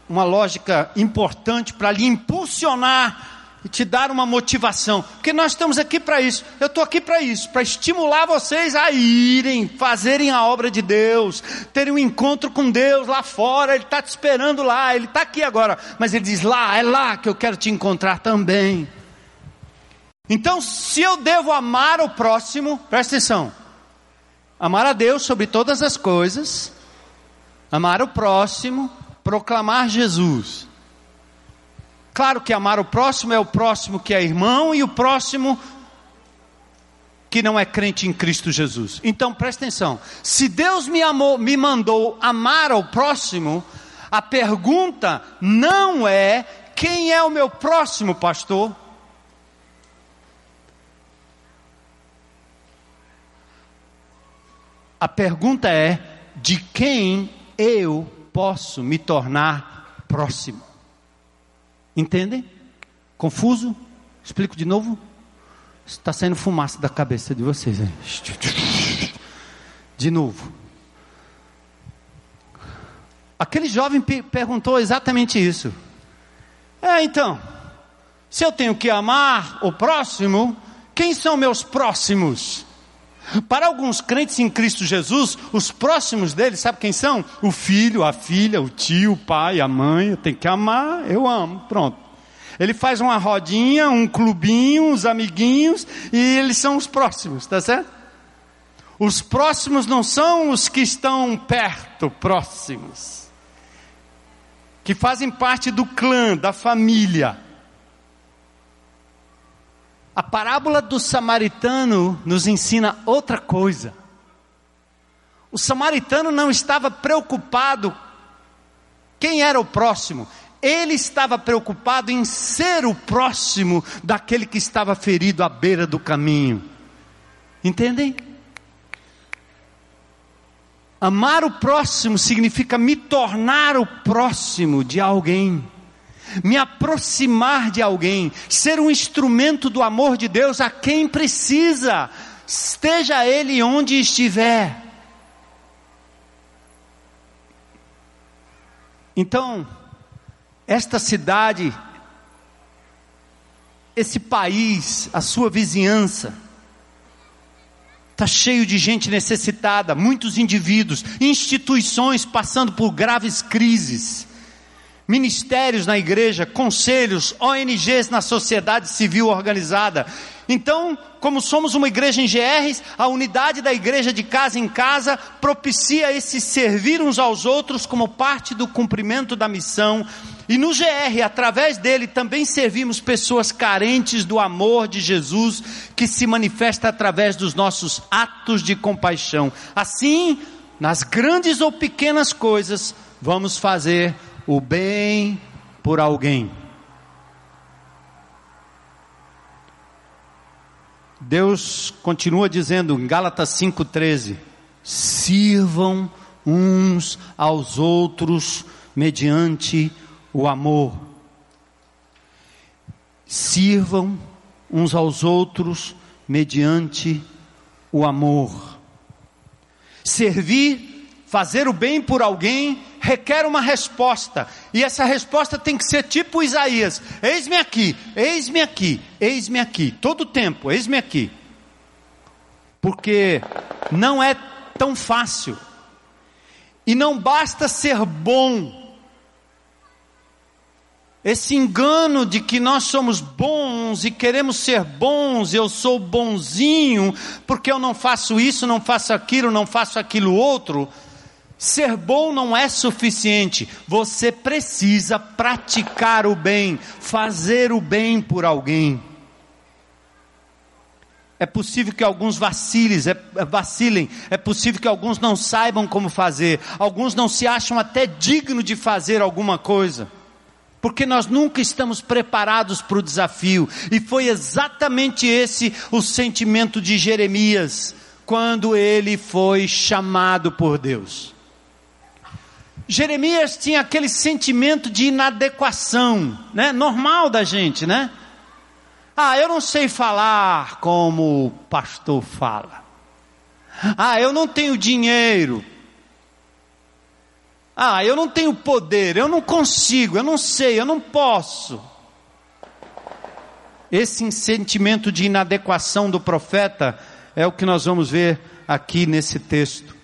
[SPEAKER 1] uma lógica importante para lhe impulsionar e te dar uma motivação, porque nós estamos aqui para isso. Eu estou aqui para isso, para estimular vocês a irem, fazerem a obra de Deus, terem um encontro com Deus lá fora. Ele está te esperando lá, ele está aqui agora, mas ele diz lá, é lá que eu quero te encontrar também. Então, se eu devo amar o próximo, presta atenção, amar a Deus sobre todas as coisas, amar o próximo, proclamar Jesus. Claro que amar o próximo é o próximo que é irmão e o próximo que não é crente em Cristo Jesus. Então presta atenção: se Deus me amou, me mandou amar ao próximo, a pergunta não é quem é o meu próximo, pastor. A pergunta é: de quem eu posso me tornar próximo? Entendem? Confuso? Explico de novo? Está saindo fumaça da cabeça de vocês. De novo. Aquele jovem perguntou exatamente isso. É, então, se eu tenho que amar o próximo, quem são meus próximos? Para alguns crentes em Cristo Jesus, os próximos deles, sabe quem são? O filho, a filha, o tio, o pai, a mãe. Tenho que amar, eu amo. Pronto. Ele faz uma rodinha, um clubinho, os amiguinhos, e eles são os próximos, tá certo? Os próximos não são os que estão perto, próximos, que fazem parte do clã, da família. A parábola do samaritano nos ensina outra coisa. O samaritano não estava preocupado quem era o próximo, ele estava preocupado em ser o próximo daquele que estava ferido à beira do caminho. Entendem? Amar o próximo significa me tornar o próximo de alguém me aproximar de alguém, ser um instrumento do amor de Deus a quem precisa, esteja ele onde estiver. Então, esta cidade, esse país, a sua vizinhança, está cheio de gente necessitada, muitos indivíduos, instituições passando por graves crises ministérios na igreja, conselhos, ONGs na sociedade civil organizada, Então, como somos uma igreja em GRs, a unidade da igreja de casa em casa propicia esse servir uns aos outros como parte do cumprimento da missão. E no GR, através dele, também servimos pessoas carentes do amor de Jesus, que se manifesta através dos nossos atos de compaixão. Assim, nas grandes ou pequenas coisas, vamos fazer o bem por alguém. Deus continua dizendo em Gálatas 5,13: sirvam uns aos outros mediante o amor. Sirvam uns aos outros mediante o amor. Servir, fazer o bem por alguém, requer uma resposta, e essa resposta tem que ser tipo Isaías: eis-me aqui, eis-me aqui, eis-me aqui, todo o tempo, eis-me aqui. Porque não é tão fácil, e não basta ser bom, esse engano de que nós somos bons e queremos ser bons, eu sou bonzinho, porque eu não faço isso, não faço aquilo, não faço aquilo outro, Ser bom não é suficiente, você precisa praticar o bem, fazer o bem por alguém. É possível que alguns vacilem, é, vacilem, é possível que alguns não saibam como fazer, alguns não se acham até dignos de fazer alguma coisa, porque nós nunca estamos preparados para o desafio, e foi exatamente esse o sentimento de Jeremias, quando ele foi chamado por Deus. Jeremias tinha aquele sentimento de inadequação, né? Normal da gente, né? Ah, eu não sei falar como o pastor fala. Ah, eu não tenho dinheiro. Ah, eu não tenho poder, eu não consigo, eu não sei, eu não posso. Esse sentimento de inadequação do profeta é o que nós vamos ver aqui nesse texto.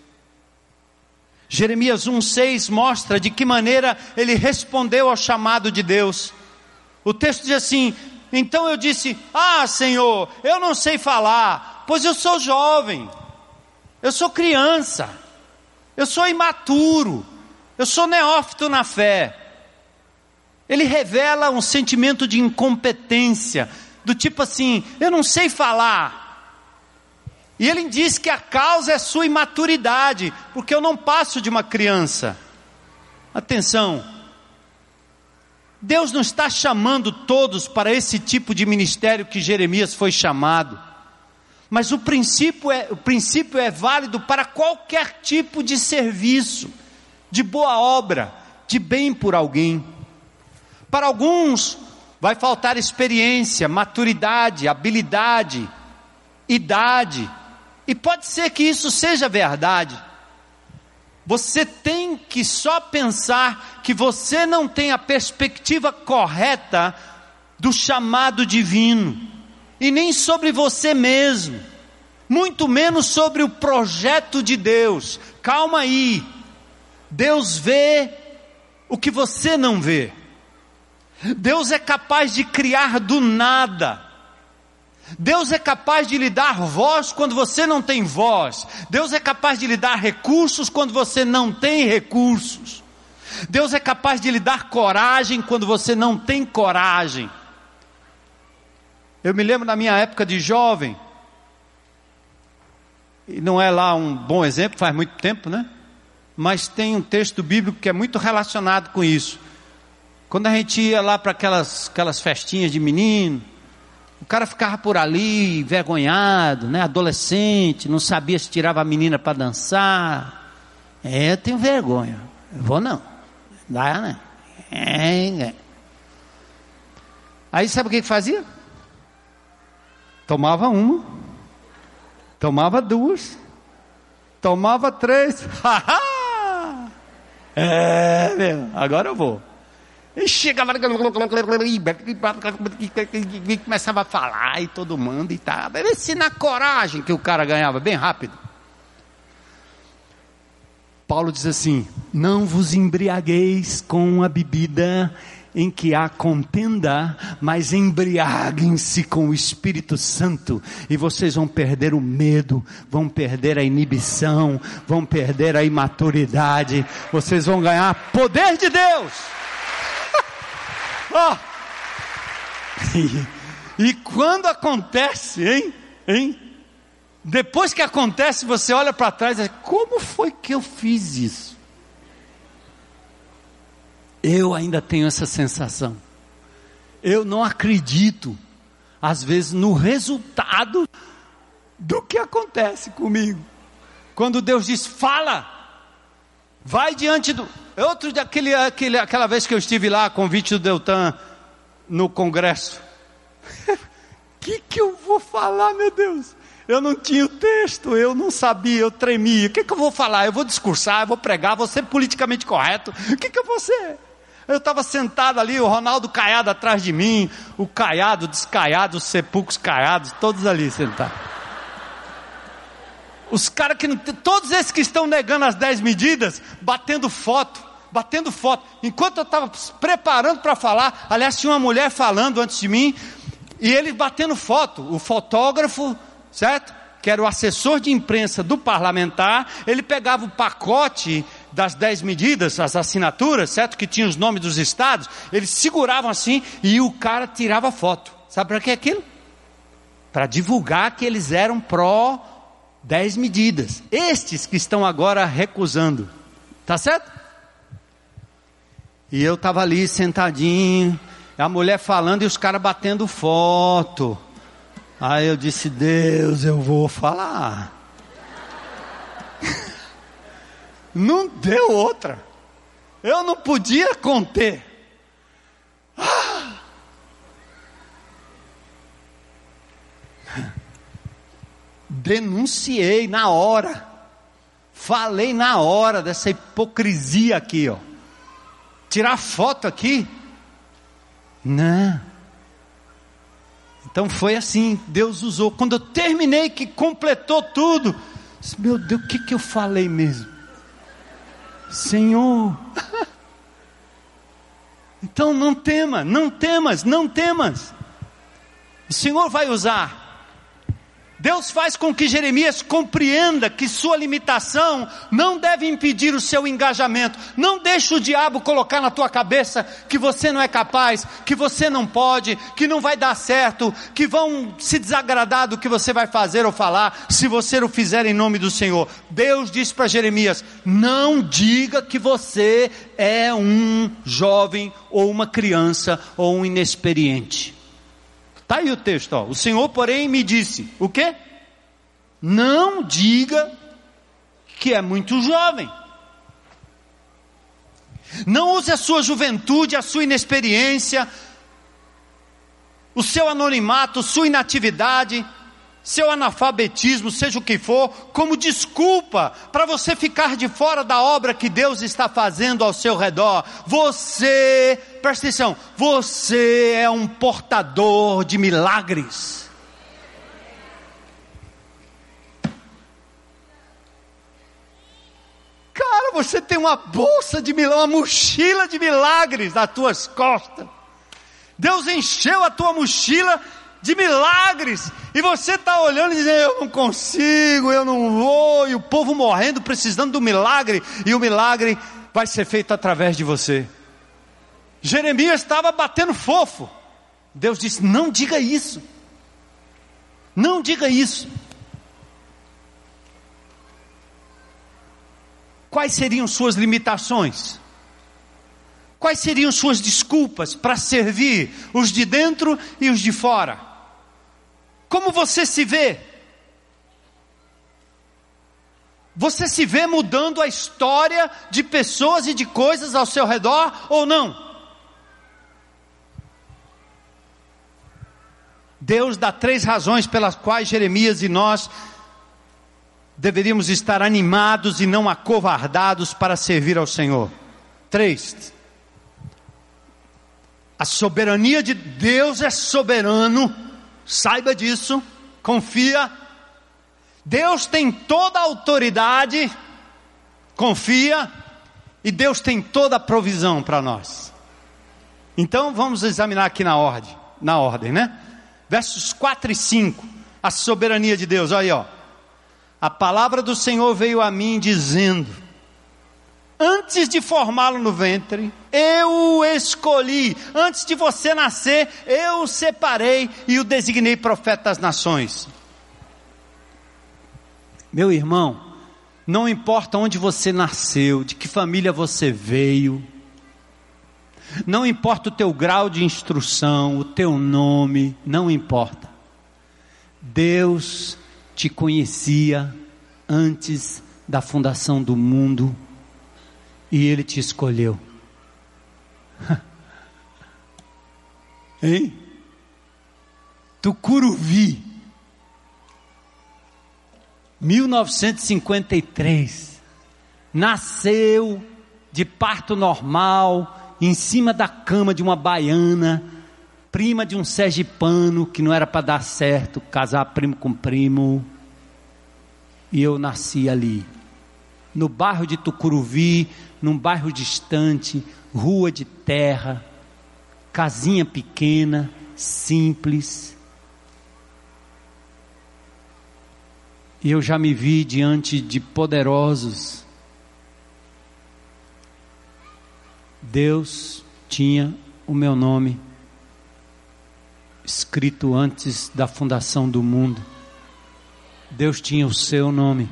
[SPEAKER 1] Jeremias 1,6 mostra de que maneira ele respondeu ao chamado de Deus. O texto diz assim: Então eu disse: Ah, Senhor, eu não sei falar, pois eu sou jovem, eu sou criança, eu sou imaturo, eu sou neófito na fé. Ele revela um sentimento de incompetência, do tipo assim: Eu não sei falar, e ele diz que a causa é sua imaturidade, porque eu não passo de uma criança. Atenção, Deus não está chamando todos para esse tipo de ministério que Jeremias foi chamado, mas o princípio é, o princípio é válido para qualquer tipo de serviço, de boa obra, de bem por alguém. Para alguns, vai faltar experiência, maturidade, habilidade, idade, e pode ser que isso seja verdade. Você tem que só pensar que você não tem a perspectiva correta do chamado divino, e nem sobre você mesmo, muito menos sobre o projeto de Deus. Calma aí, Deus vê o que você não vê. Deus é capaz de criar do nada Deus é capaz de lhe dar voz quando você não tem voz. Deus é capaz de lhe dar recursos quando você não tem recursos. Deus é capaz de lhe dar coragem quando você não tem coragem. Eu me lembro na minha época de jovem, e não é lá um bom exemplo, faz muito tempo, né? Mas tem um texto bíblico que é muito relacionado com isso. Quando a gente ia lá para aquelas, aquelas festinhas de menino, o cara ficava por ali, envergonhado, né? Adolescente, não sabia se tirava a menina para dançar. É, eu tenho vergonha. Eu vou não. Dá, né? É, é. Aí sabe o que, que fazia? Tomava uma, tomava duas, tomava três. <laughs> é, meu, agora eu vou. E chegava e começava a falar e todo mundo e tal. Esse na coragem que o cara ganhava, bem rápido. Paulo diz assim: Não vos embriagueis com a bebida em que há contenda, mas embriaguem-se com o Espírito Santo e vocês vão perder o medo, vão perder a inibição, vão perder a imaturidade, vocês vão ganhar poder de Deus. Oh. e, e quando acontece, hein? Hein? Depois que acontece, você olha para trás e diz: como foi que eu fiz isso? Eu ainda tenho essa sensação. Eu não acredito, às vezes, no resultado do que acontece comigo. Quando Deus diz, fala, vai diante do. Outro daquele, aquele, aquela vez que eu estive lá, convite do Deltan no congresso. <laughs> Que, que eu vou falar, meu Deus? Eu não tinha o texto, eu não sabia, eu tremia. O que, que eu vou falar? Eu vou discursar, eu vou pregar, vou ser politicamente correto. O que, que eu vou ser? Eu estava sentado ali, o Ronaldo Caiado atrás de mim, o Caiado, descaiado, os sepulcros caiados, todos ali sentados. Os caras que não, todos esses que estão negando as dez medidas, batendo foto, batendo foto. Enquanto eu estava preparando para falar, aliás, tinha uma mulher falando antes de mim, e ele batendo foto, o fotógrafo, certo? Que era o assessor de imprensa do parlamentar, ele pegava o pacote das dez medidas, as assinaturas, certo? Que tinha os nomes dos estados, eles seguravam assim e o cara tirava foto. Sabe para que aquilo? Para divulgar que eles eram pró dez medidas. Estes que estão agora recusando. Tá certo? E eu estava ali sentadinho, a mulher falando e os caras batendo foto. Aí eu disse: Deus, eu vou falar. <laughs> Não deu outra. Eu não podia conter. Denunciei na hora. Falei na hora dessa hipocrisia aqui, ó. Tirar foto aqui? Não. Então foi assim, Deus usou. Quando eu terminei, que completou tudo, disse, meu Deus, o que, que eu falei mesmo? Senhor. <laughs> Então não tema, não temas, não temas. O Senhor vai usar Deus faz com que Jeremias compreenda que sua limitação não deve impedir o seu engajamento. Não deixe o diabo colocar na tua cabeça que você não é capaz, que você não pode, que não vai dar certo, que vão se desagradar do que você vai fazer ou falar, se você o fizer em nome do Senhor. Deus disse para Jeremias: não diga que você é um jovem ou uma criança ou um inexperiente. Está aí o texto, ó. O Senhor, porém, me disse: o quê? Não diga que é muito jovem. Não use a sua juventude, a sua inexperiência, o seu anonimato, sua inatividade, seu analfabetismo, seja o que for, como desculpa para você ficar de fora da obra que Deus está fazendo ao seu redor. Você, presta atenção, você é um portador de milagres. Cara, você tem uma bolsa de milagres, uma mochila de milagres nas tuas costas. Deus encheu a tua mochila de milagres, e você está olhando e dizendo: Eu não consigo, eu não vou, e o povo morrendo, precisando do milagre, e o milagre vai ser feito através de você. Jeremias estava batendo fofo. Deus disse: Não diga isso, não diga isso. Quais seriam suas limitações? Quais seriam suas desculpas para servir os de dentro e os de fora? Como você se vê? Você se vê mudando a história de pessoas e de coisas ao seu redor ou não? Deus dá três razões pelas quais Jeremias e nós deveríamos estar animados e não acovardados para servir ao Senhor. Três. A soberania de Deus é soberano, saiba disso, confia. Deus tem toda a autoridade, confia. E Deus tem toda a provisão para nós. Então vamos examinar aqui na ordem, na ordem, né? Versos 4 e 5, a soberania de Deus, olha aí, ó. A palavra do Senhor veio a mim dizendo: Antes de formá-lo no ventre, eu o escolhi. Antes de você nascer, eu o separei e o designei profeta das nações. Meu irmão, não importa onde você nasceu, de que família você veio, não importa o teu grau de instrução, o teu nome, não importa. Deus te conhecia antes da fundação do mundo e Ele te escolheu. <laughs> hein? Tucuruvi, 1953, nasceu de parto normal, em cima da cama de uma baiana, prima de um sergipano que não era para dar certo, casar primo com primo. E eu nasci ali, no bairro de Tucuruvi, num bairro distante, rua de terra, casinha pequena, simples. E eu já me vi diante de poderosos Deus tinha o meu nome escrito antes da fundação do mundo. Deus tinha o seu nome.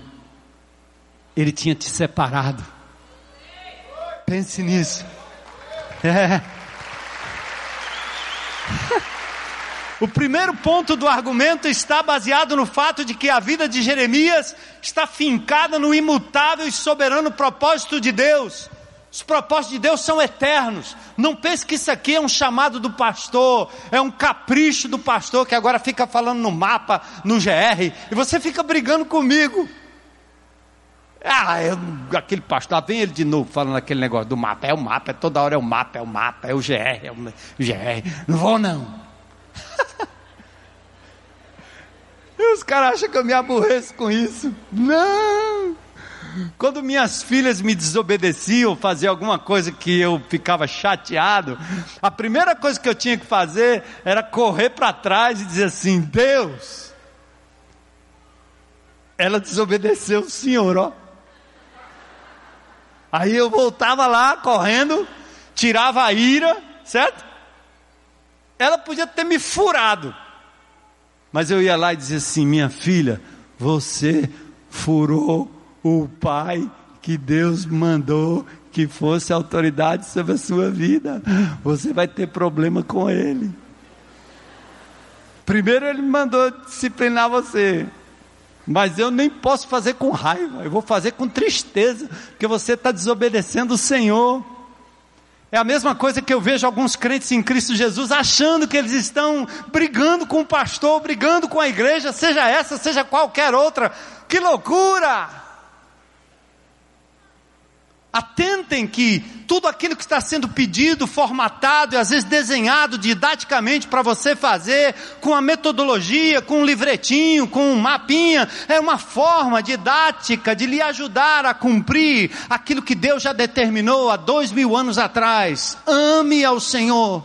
[SPEAKER 1] Ele tinha te separado. Pense nisso. É. <laughs> O primeiro ponto do argumento está baseado no fato de que a vida de Jeremias está fincada no imutável e soberano propósito de Deus. Os propósitos de Deus são eternos. Não pense que isso aqui é um chamado do pastor, é um capricho do pastor que agora fica falando no mapa, no GR, e você fica brigando comigo. Ah, eu, aquele pastor, vem ele de novo falando aquele negócio do mapa. É o mapa, é toda hora é o mapa, é o mapa, é o GR, é o GR. Não vou não. e <laughs> os caras acham que eu me aborreço com isso. Não. Quando minhas filhas me desobedeciam, faziam alguma coisa que eu ficava chateado, a primeira coisa que eu tinha que fazer era correr para trás e dizer assim: Deus, ela desobedeceu o Senhor, ó. Aí eu voltava lá correndo, tirava a ira, certo? Ela podia ter me furado, mas eu ia lá e dizia assim: minha filha, você furou o pai que Deus mandou que fosse autoridade sobre a sua vida. Você vai ter problema com ele. Primeiro ele mandou disciplinar você. Mas eu nem posso fazer com raiva, eu vou fazer com tristeza, porque você está desobedecendo o Senhor. É a mesma coisa que eu vejo alguns crentes em Cristo Jesus achando que eles estão brigando com o pastor, brigando com a igreja, seja essa, seja qualquer outra. Que loucura! Atentem que tudo aquilo que está sendo pedido, formatado e às vezes desenhado didaticamente para você fazer, com a metodologia, com um livretinho, com um mapinha, é uma forma didática de lhe ajudar a cumprir aquilo que Deus já determinou há dois mil anos atrás. Ame ao Senhor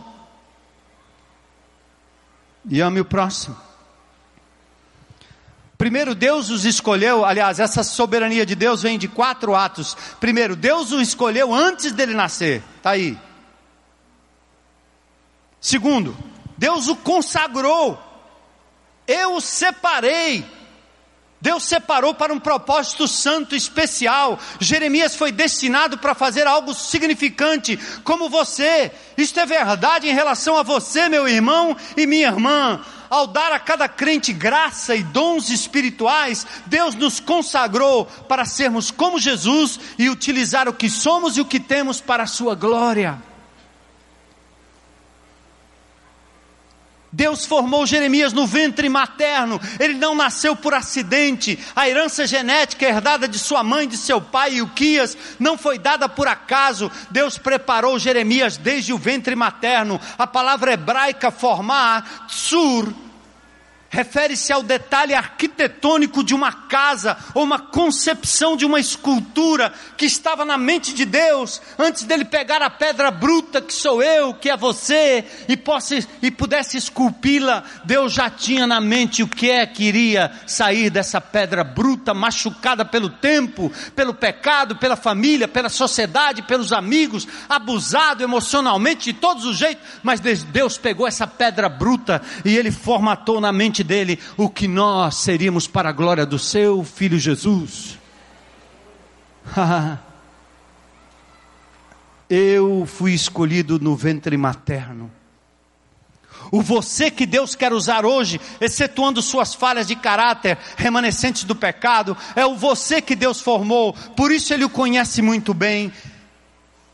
[SPEAKER 1] e ame o próximo. Primeiro, Deus os escolheu, aliás, essa soberania de Deus vem de quatro atos. Primeiro, Deus o escolheu antes dele nascer, está aí. Segundo, Deus o consagrou, eu o separei. Deus separou para um propósito santo especial. Jeremias foi destinado para fazer algo significante, como você. Isto é verdade em relação a você, meu irmão e minha irmã ao dar a cada crente graça e dons espirituais, Deus nos consagrou para sermos como Jesus e utilizar o que somos e o que temos para a sua glória. Deus formou Jeremias no ventre materno, ele não nasceu por acidente, a herança genética herdada de sua mãe, de seu pai Ilquias, não foi dada por acaso, Deus preparou Jeremias desde o ventre materno, a palavra hebraica formar, tsur, refere-se ao detalhe arquitetônico de uma casa ou uma concepção de uma escultura que estava na mente de Deus antes dele pegar a pedra bruta que sou eu, que é você, e, possa, e pudesse esculpi-la. Deus já tinha na mente o que é que iria sair dessa pedra bruta, machucada pelo tempo, pelo pecado, pela família, pela sociedade, pelos amigos, abusado emocionalmente de todos os jeitos, mas Deus pegou essa pedra bruta e ele formatou na mente dele o que nós seríamos para a glória do seu filho Jesus. <laughs> Eu fui escolhido no ventre materno. O você que Deus quer usar hoje, excetuando suas falhas de caráter, remanescentes do pecado, é o você que Deus formou, por isso Ele o conhece muito bem,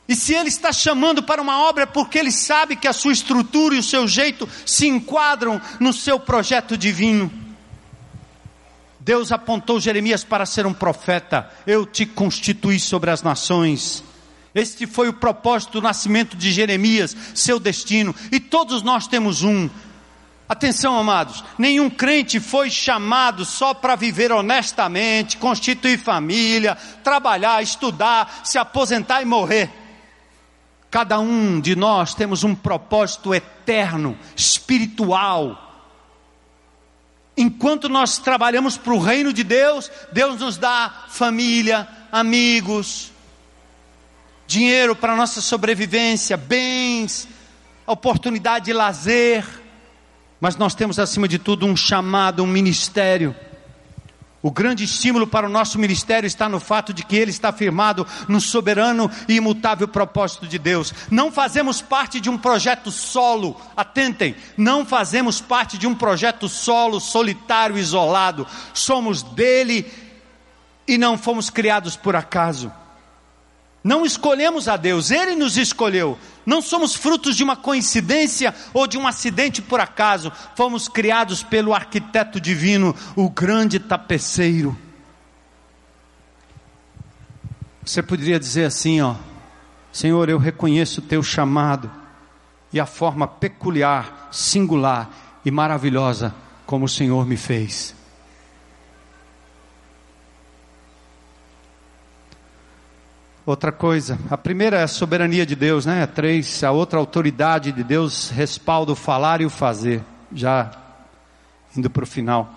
[SPEAKER 1] e se ele está chamando para uma obra é porque ele sabe que a sua estrutura e o seu jeito se enquadram no seu projeto divino. Deus apontou Jeremias para ser um profeta. Eu te constituí sobre as nações. Este foi o propósito do nascimento de Jeremias, seu destino. E todos nós temos um. Atenção, amados, nenhum crente foi chamado só para viver honestamente, constituir família, trabalhar, estudar, se aposentar e morrer. Cada um de nós temos um propósito eterno, espiritual. Enquanto nós trabalhamos para o reino de Deus, Deus nos dá família, amigos, dinheiro para nossa sobrevivência, bens, oportunidade de lazer. Mas nós temos acima de tudo um chamado, um ministério o grande estímulo para o nosso ministério está no fato de que ele está firmado no soberano e imutável propósito de Deus. Não fazemos parte de um projeto solo, atentem, não fazemos parte de um projeto solo, solitário, isolado. Somos dele e não fomos criados por acaso. Não escolhemos a Deus, Ele nos escolheu. Não somos frutos de uma coincidência ou de um acidente por acaso. Fomos criados pelo arquiteto divino, o grande tapeceiro. Você poderia dizer assim, ó: Senhor, eu reconheço o teu chamado e a forma peculiar, singular e maravilhosa como o Senhor me fez. Outra coisa, a primeira é a soberania de Deus, né? Três, a outra autoridade de Deus respalda o falar e o fazer. Já indo para o final.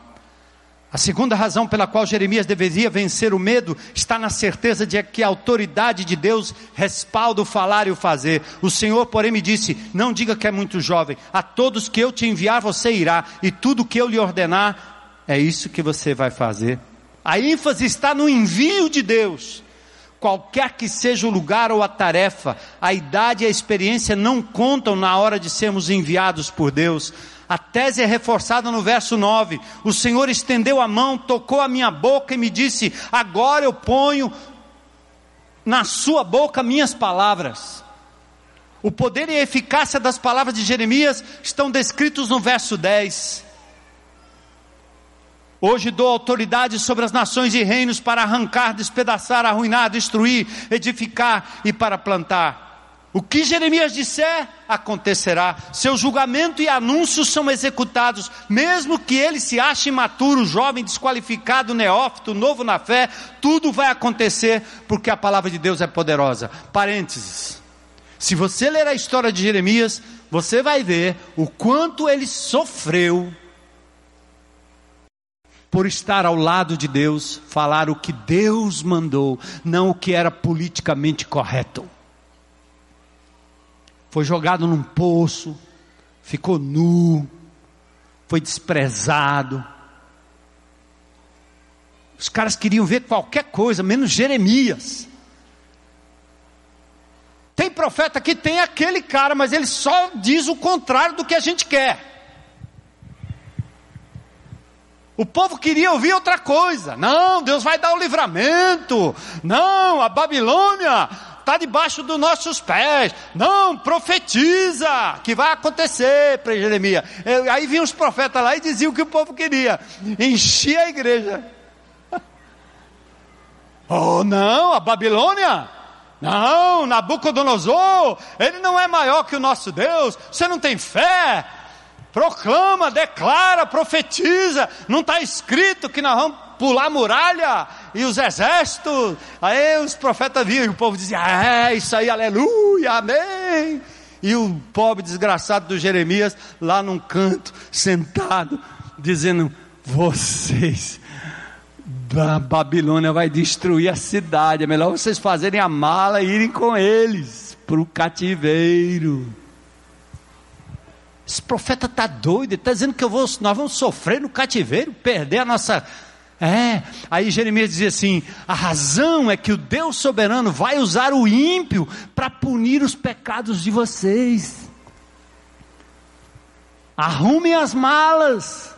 [SPEAKER 1] A segunda razão pela qual Jeremias deveria vencer o medo está na certeza de que a autoridade de Deus respalda o falar e o fazer. O Senhor, porém, me disse: Não diga que é muito jovem, a todos que eu te enviar você irá, e tudo que eu lhe ordenar, é isso que você vai fazer. A ênfase está no envio de Deus. Qualquer que seja o lugar ou a tarefa, a idade e a experiência não contam na hora de sermos enviados por Deus. A tese é reforçada no verso 9. O Senhor estendeu a mão, tocou a minha boca e me disse: Agora eu ponho na sua boca minhas palavras. O poder e a eficácia das palavras de Jeremias estão descritos no verso 10. Hoje dou autoridade sobre as nações e reinos para arrancar, despedaçar, arruinar, destruir, edificar e para plantar. O que Jeremias disser, acontecerá. Seu julgamento e anúncios são executados, mesmo que ele se ache imaturo, jovem, desqualificado, neófito, novo na fé, tudo vai acontecer, porque a palavra de Deus é poderosa. Parênteses. Se você ler a história de Jeremias, você vai ver o quanto ele sofreu por estar ao lado de Deus, falar o que Deus mandou, não o que era politicamente correto. Foi jogado num poço, ficou nu, foi desprezado. Os caras queriam ver qualquer coisa, menos Jeremias. Tem profeta que tem aquele cara, mas ele só diz o contrário do que a gente quer. O povo queria ouvir outra coisa. Não, Deus vai dar o livramento. Não, a Babilônia está debaixo dos nossos pés. Não, profetiza que vai acontecer para Jeremias. Aí vinham os profetas lá e diziam o que o povo queria. Enchia a igreja. <laughs> Oh, não, a Babilônia. Não, Nabucodonosor, ele não é maior que o nosso Deus. Você não tem fé. Proclama, declara, profetiza. Não está escrito que nós vamos pular a muralha e os exércitos. Aí os profetas viam e o povo dizia: É, isso aí, aleluia, amém. E o pobre desgraçado do Jeremias lá num canto, sentado, dizendo: Vocês, a Babilônia vai destruir a cidade. É melhor vocês fazerem a mala e irem com eles para o cativeiro. Esse profeta está doido, está dizendo que vou, nós vamos sofrer no cativeiro, perder a nossa. É, aí Jeremias dizia assim: a razão é que o Deus soberano vai usar o ímpio para punir os pecados de vocês. Arrumem as malas.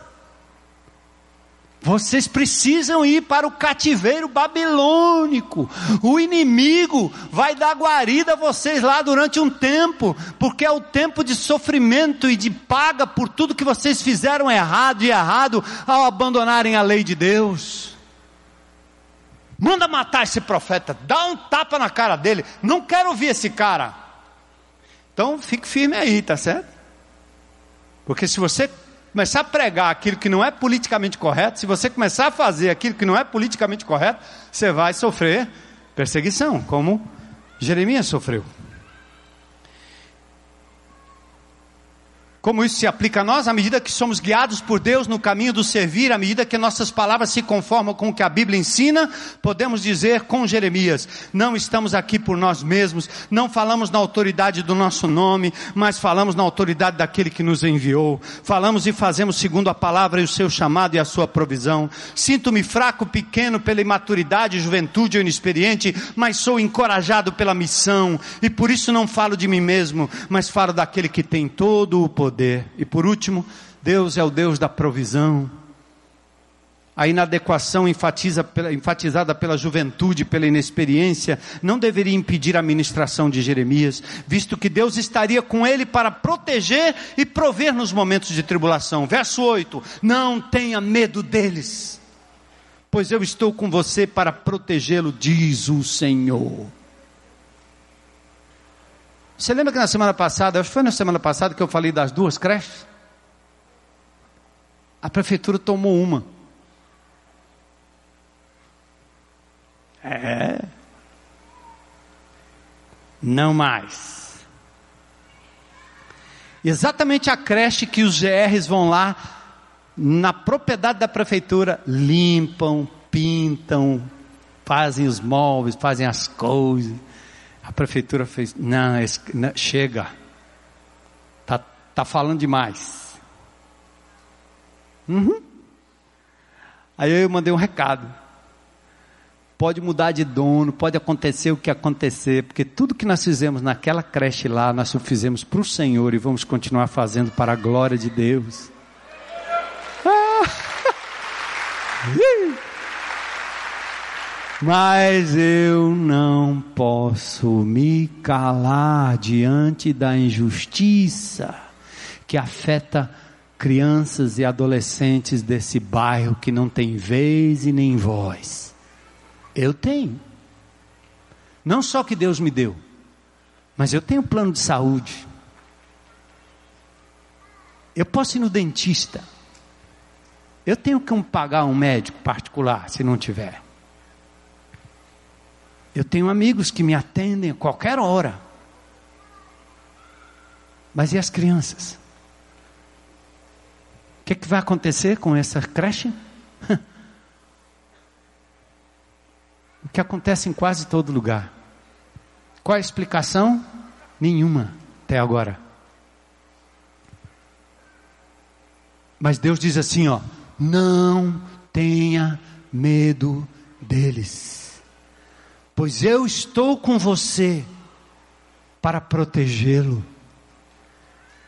[SPEAKER 1] Vocês precisam ir para o cativeiro babilônico. O inimigo vai dar guarida a vocês lá durante um tempo, porque é o tempo de sofrimento e de paga por tudo que vocês fizeram errado e errado ao abandonarem a lei de Deus. Manda matar esse profeta, dá um tapa na cara dele. Não quero ouvir esse cara. Então fique firme aí, tá certo? Porque se você começar a pregar aquilo que não é politicamente correto, se você começar a fazer aquilo que não é politicamente correto, você vai sofrer perseguição, como Jeremias sofreu. Como isso se aplica a nós? À medida que somos guiados por Deus no caminho do servir, à medida que nossas palavras se conformam com o que a Bíblia ensina, podemos dizer com Jeremias: não estamos aqui por nós mesmos, não falamos na autoridade do nosso nome, mas falamos na autoridade daquele que nos enviou. Falamos e fazemos segundo a palavra e o seu chamado e a sua provisão. Sinto-me fraco, pequeno pela imaturidade, juventude ou inexperiente, mas sou encorajado pela missão, e por isso não falo de mim mesmo, mas falo daquele que tem todo o poder poder. E por último, Deus é o Deus da provisão. A inadequação enfatiza, enfatizada pela juventude, pela inexperiência, não deveria impedir a ministração de Jeremias, visto que Deus estaria com ele para proteger e prover nos momentos de tribulação. Verso 8: Não tenha medo deles, pois eu estou com você para protegê-lo, diz o Senhor. Você lembra que na semana passada, acho que foi na semana passada que eu falei das duas creches? A prefeitura tomou uma. É. Não mais. Exatamente a creche que os GRs vão lá, na propriedade da prefeitura, limpam, pintam, fazem os móveis, fazem as coisas a prefeitura fez, não, não chega, tá, tá falando demais. Uhum. Aí eu mandei um recado. Pode mudar de dono, pode acontecer o que acontecer, porque tudo que nós fizemos naquela creche lá, nós fizemos para o Senhor e vamos continuar fazendo para a glória de Deus. Ah! <laughs> Mas eu não posso me calar diante da injustiça que afeta crianças e adolescentes desse bairro que não tem vez e nem voz. Eu tenho. Não só que Deus me deu, mas eu tenho plano de saúde. Eu posso ir no dentista. Eu tenho que pagar um médico particular se não tiver. Eu tenho amigos que me atendem a qualquer hora. Mas e as crianças? O que, é que vai acontecer com essa creche? <laughs> o que acontece em quase todo lugar. Qual a explicação? Nenhuma até agora. Mas Deus diz assim, ó: não tenha medo deles pois eu estou com você para protegê-lo,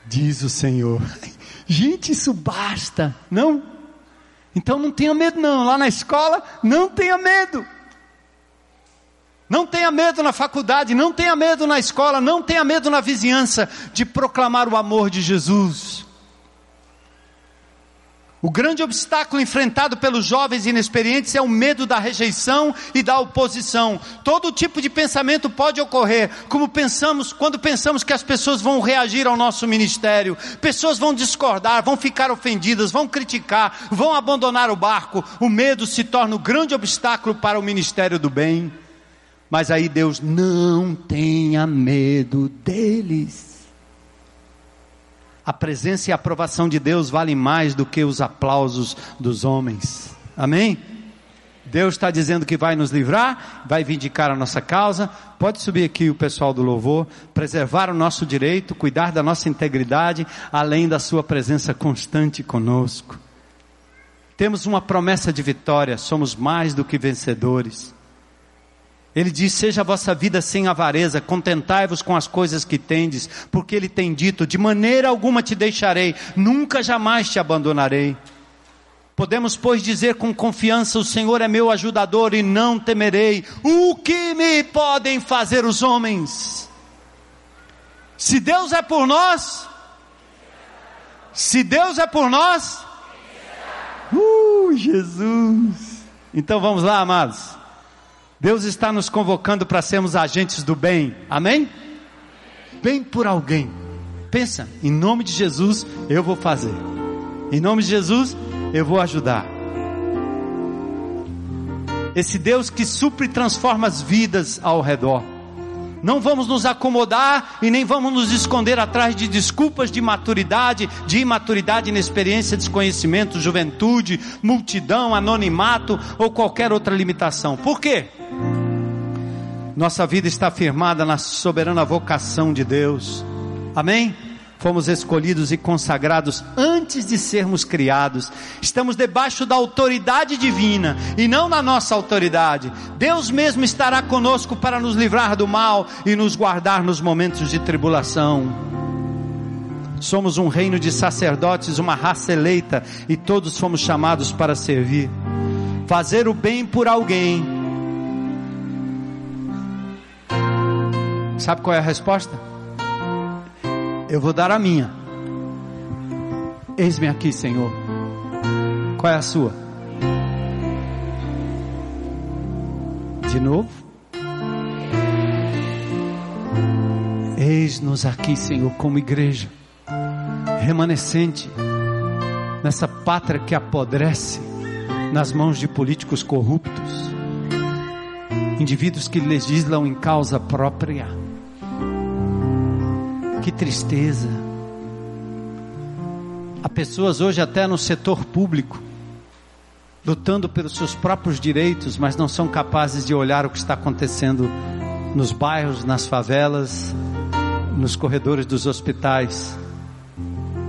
[SPEAKER 1] diz o Senhor. <laughs> Gente, isso basta, não? Então não tenha medo, não. Lá na escola, não tenha medo. Não tenha medo na faculdade, não tenha medo na escola, não tenha medo na vizinhança de proclamar o amor de Jesus. O grande obstáculo enfrentado pelos jovens inexperientes é o medo da rejeição e da oposição. Todo tipo de pensamento pode ocorrer, como pensamos quando pensamos que as pessoas vão reagir ao nosso ministério. Pessoas vão discordar, vão ficar ofendidas, vão criticar, vão abandonar o barco. O medo se torna o grande obstáculo para o ministério do bem. Mas aí Deus não tenha medo deles. A presença e a aprovação de Deus valem mais do que os aplausos dos homens. Amém? Deus está dizendo que vai nos livrar, vai vindicar a nossa causa. Pode subir aqui o pessoal do louvor, preservar o nosso direito, cuidar da nossa integridade, além da Sua presença constante conosco. Temos uma promessa de vitória, somos mais do que vencedores. Ele diz: Seja a vossa vida sem avareza, contentai-vos com as coisas que tendes, porque Ele tem dito: De maneira alguma te deixarei, nunca jamais te abandonarei. Podemos, pois, dizer com confiança: O Senhor é meu ajudador e não temerei. O que me podem fazer os homens? Se Deus é por nós, se Deus é por nós, uh, Jesus. Então vamos lá, amados. Deus está nos convocando para sermos agentes do bem. Amém? Bem por alguém. Pensa, em nome de Jesus eu vou fazer. Em nome de Jesus eu vou ajudar. Esse Deus que supre e transforma as vidas ao redor. Não vamos nos acomodar e nem vamos nos esconder atrás de desculpas de maturidade, de imaturidade, inexperiência, desconhecimento, juventude, multidão, anonimato ou qualquer outra limitação. Por quê? Nossa vida está firmada na soberana vocação de Deus. Amém? Fomos escolhidos e consagrados antes de sermos criados. Estamos debaixo da autoridade divina e não na nossa autoridade. Deus mesmo estará conosco para nos livrar do mal e nos guardar nos momentos de tribulação. Somos um reino de sacerdotes, uma raça eleita e todos fomos chamados para servir. Fazer o bem por alguém Sabe qual é a resposta? Eu vou dar a minha. Eis-me aqui, Senhor. Qual é a sua? De novo? Eis-nos aqui, Senhor, como igreja, remanescente, nessa pátria que apodrece nas mãos de políticos corruptos, indivíduos que legislam em causa própria que tristeza. Há pessoas hoje até no setor público lutando pelos seus próprios direitos, mas não são capazes de olhar o que está acontecendo nos bairros, nas favelas, nos corredores dos hospitais.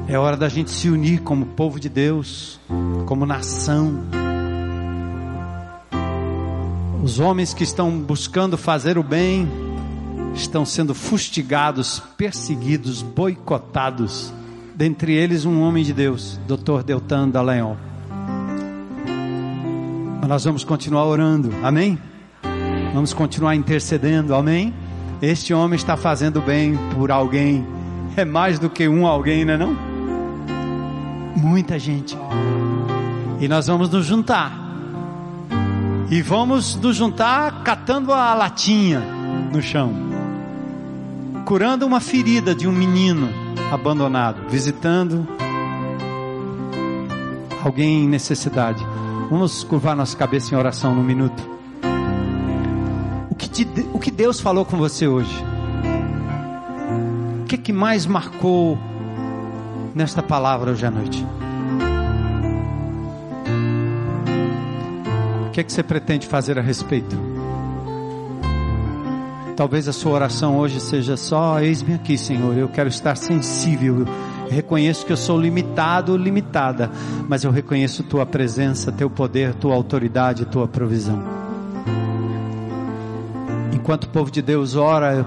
[SPEAKER 1] É hora da gente se unir como povo de Deus, como nação. Os homens que estão buscando fazer o bem, estão sendo fustigados, perseguidos, boicotados. Dentre eles, um homem de Deus, Dr. Deltan Dallagnol. Mas nós vamos continuar orando, amém? Vamos continuar intercedendo, amém? Este homem está fazendo bem por alguém, é mais do que um alguém, não é não? Muita gente. E nós vamos nos juntar. E vamos nos juntar catando a latinha no chão curando uma ferida de um menino abandonado, visitando alguém em necessidade. Vamos curvar nossa cabeça em oração num minuto. O que, te, o que Deus falou com você hoje? O que, que mais marcou nesta palavra hoje à noite? Que, é que você pretende fazer a respeito? Talvez a sua oração hoje seja só: eis-me aqui, Senhor, eu quero estar sensível. Reconheço que eu sou limitado, limitada, mas eu reconheço tua presença, teu poder, tua autoridade, tua provisão. Enquanto o povo de Deus ora,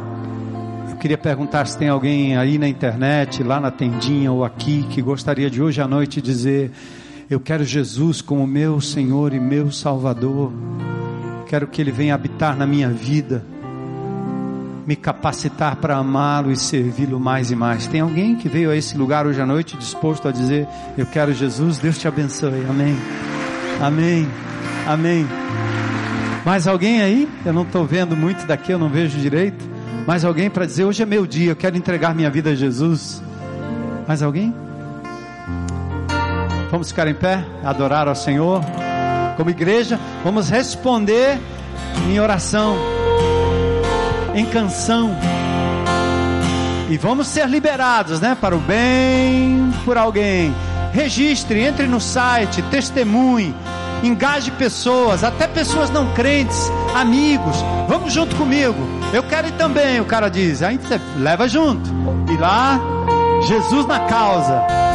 [SPEAKER 1] eu queria perguntar se tem alguém aí na internet, lá na tendinha ou aqui, que gostaria de hoje à noite dizer: Eu quero Jesus como meu Senhor e meu Salvador. Quero que Ele venha habitar na minha vida me capacitar para amá-lo e servi-lo mais e mais. Tem alguém que veio a esse lugar hoje à noite disposto a dizer: Eu quero Jesus, Deus te abençoe. Amém. Amém. Amém. Mais alguém aí? Eu não estou vendo muito daqui, eu não vejo direito. Mais alguém para dizer: Hoje é meu dia, eu quero entregar minha vida a Jesus. Mais alguém? Vamos ficar em pé, adorar ao Senhor. Como igreja, vamos responder em oração, em canção. E vamos ser liberados, né? Para o bem por alguém. Registre, entre no site, testemunhe, engaje pessoas, até pessoas não crentes, amigos. Vamos junto comigo. Eu quero ir também, o cara diz. Aí você leva junto. E lá, Jesus na causa.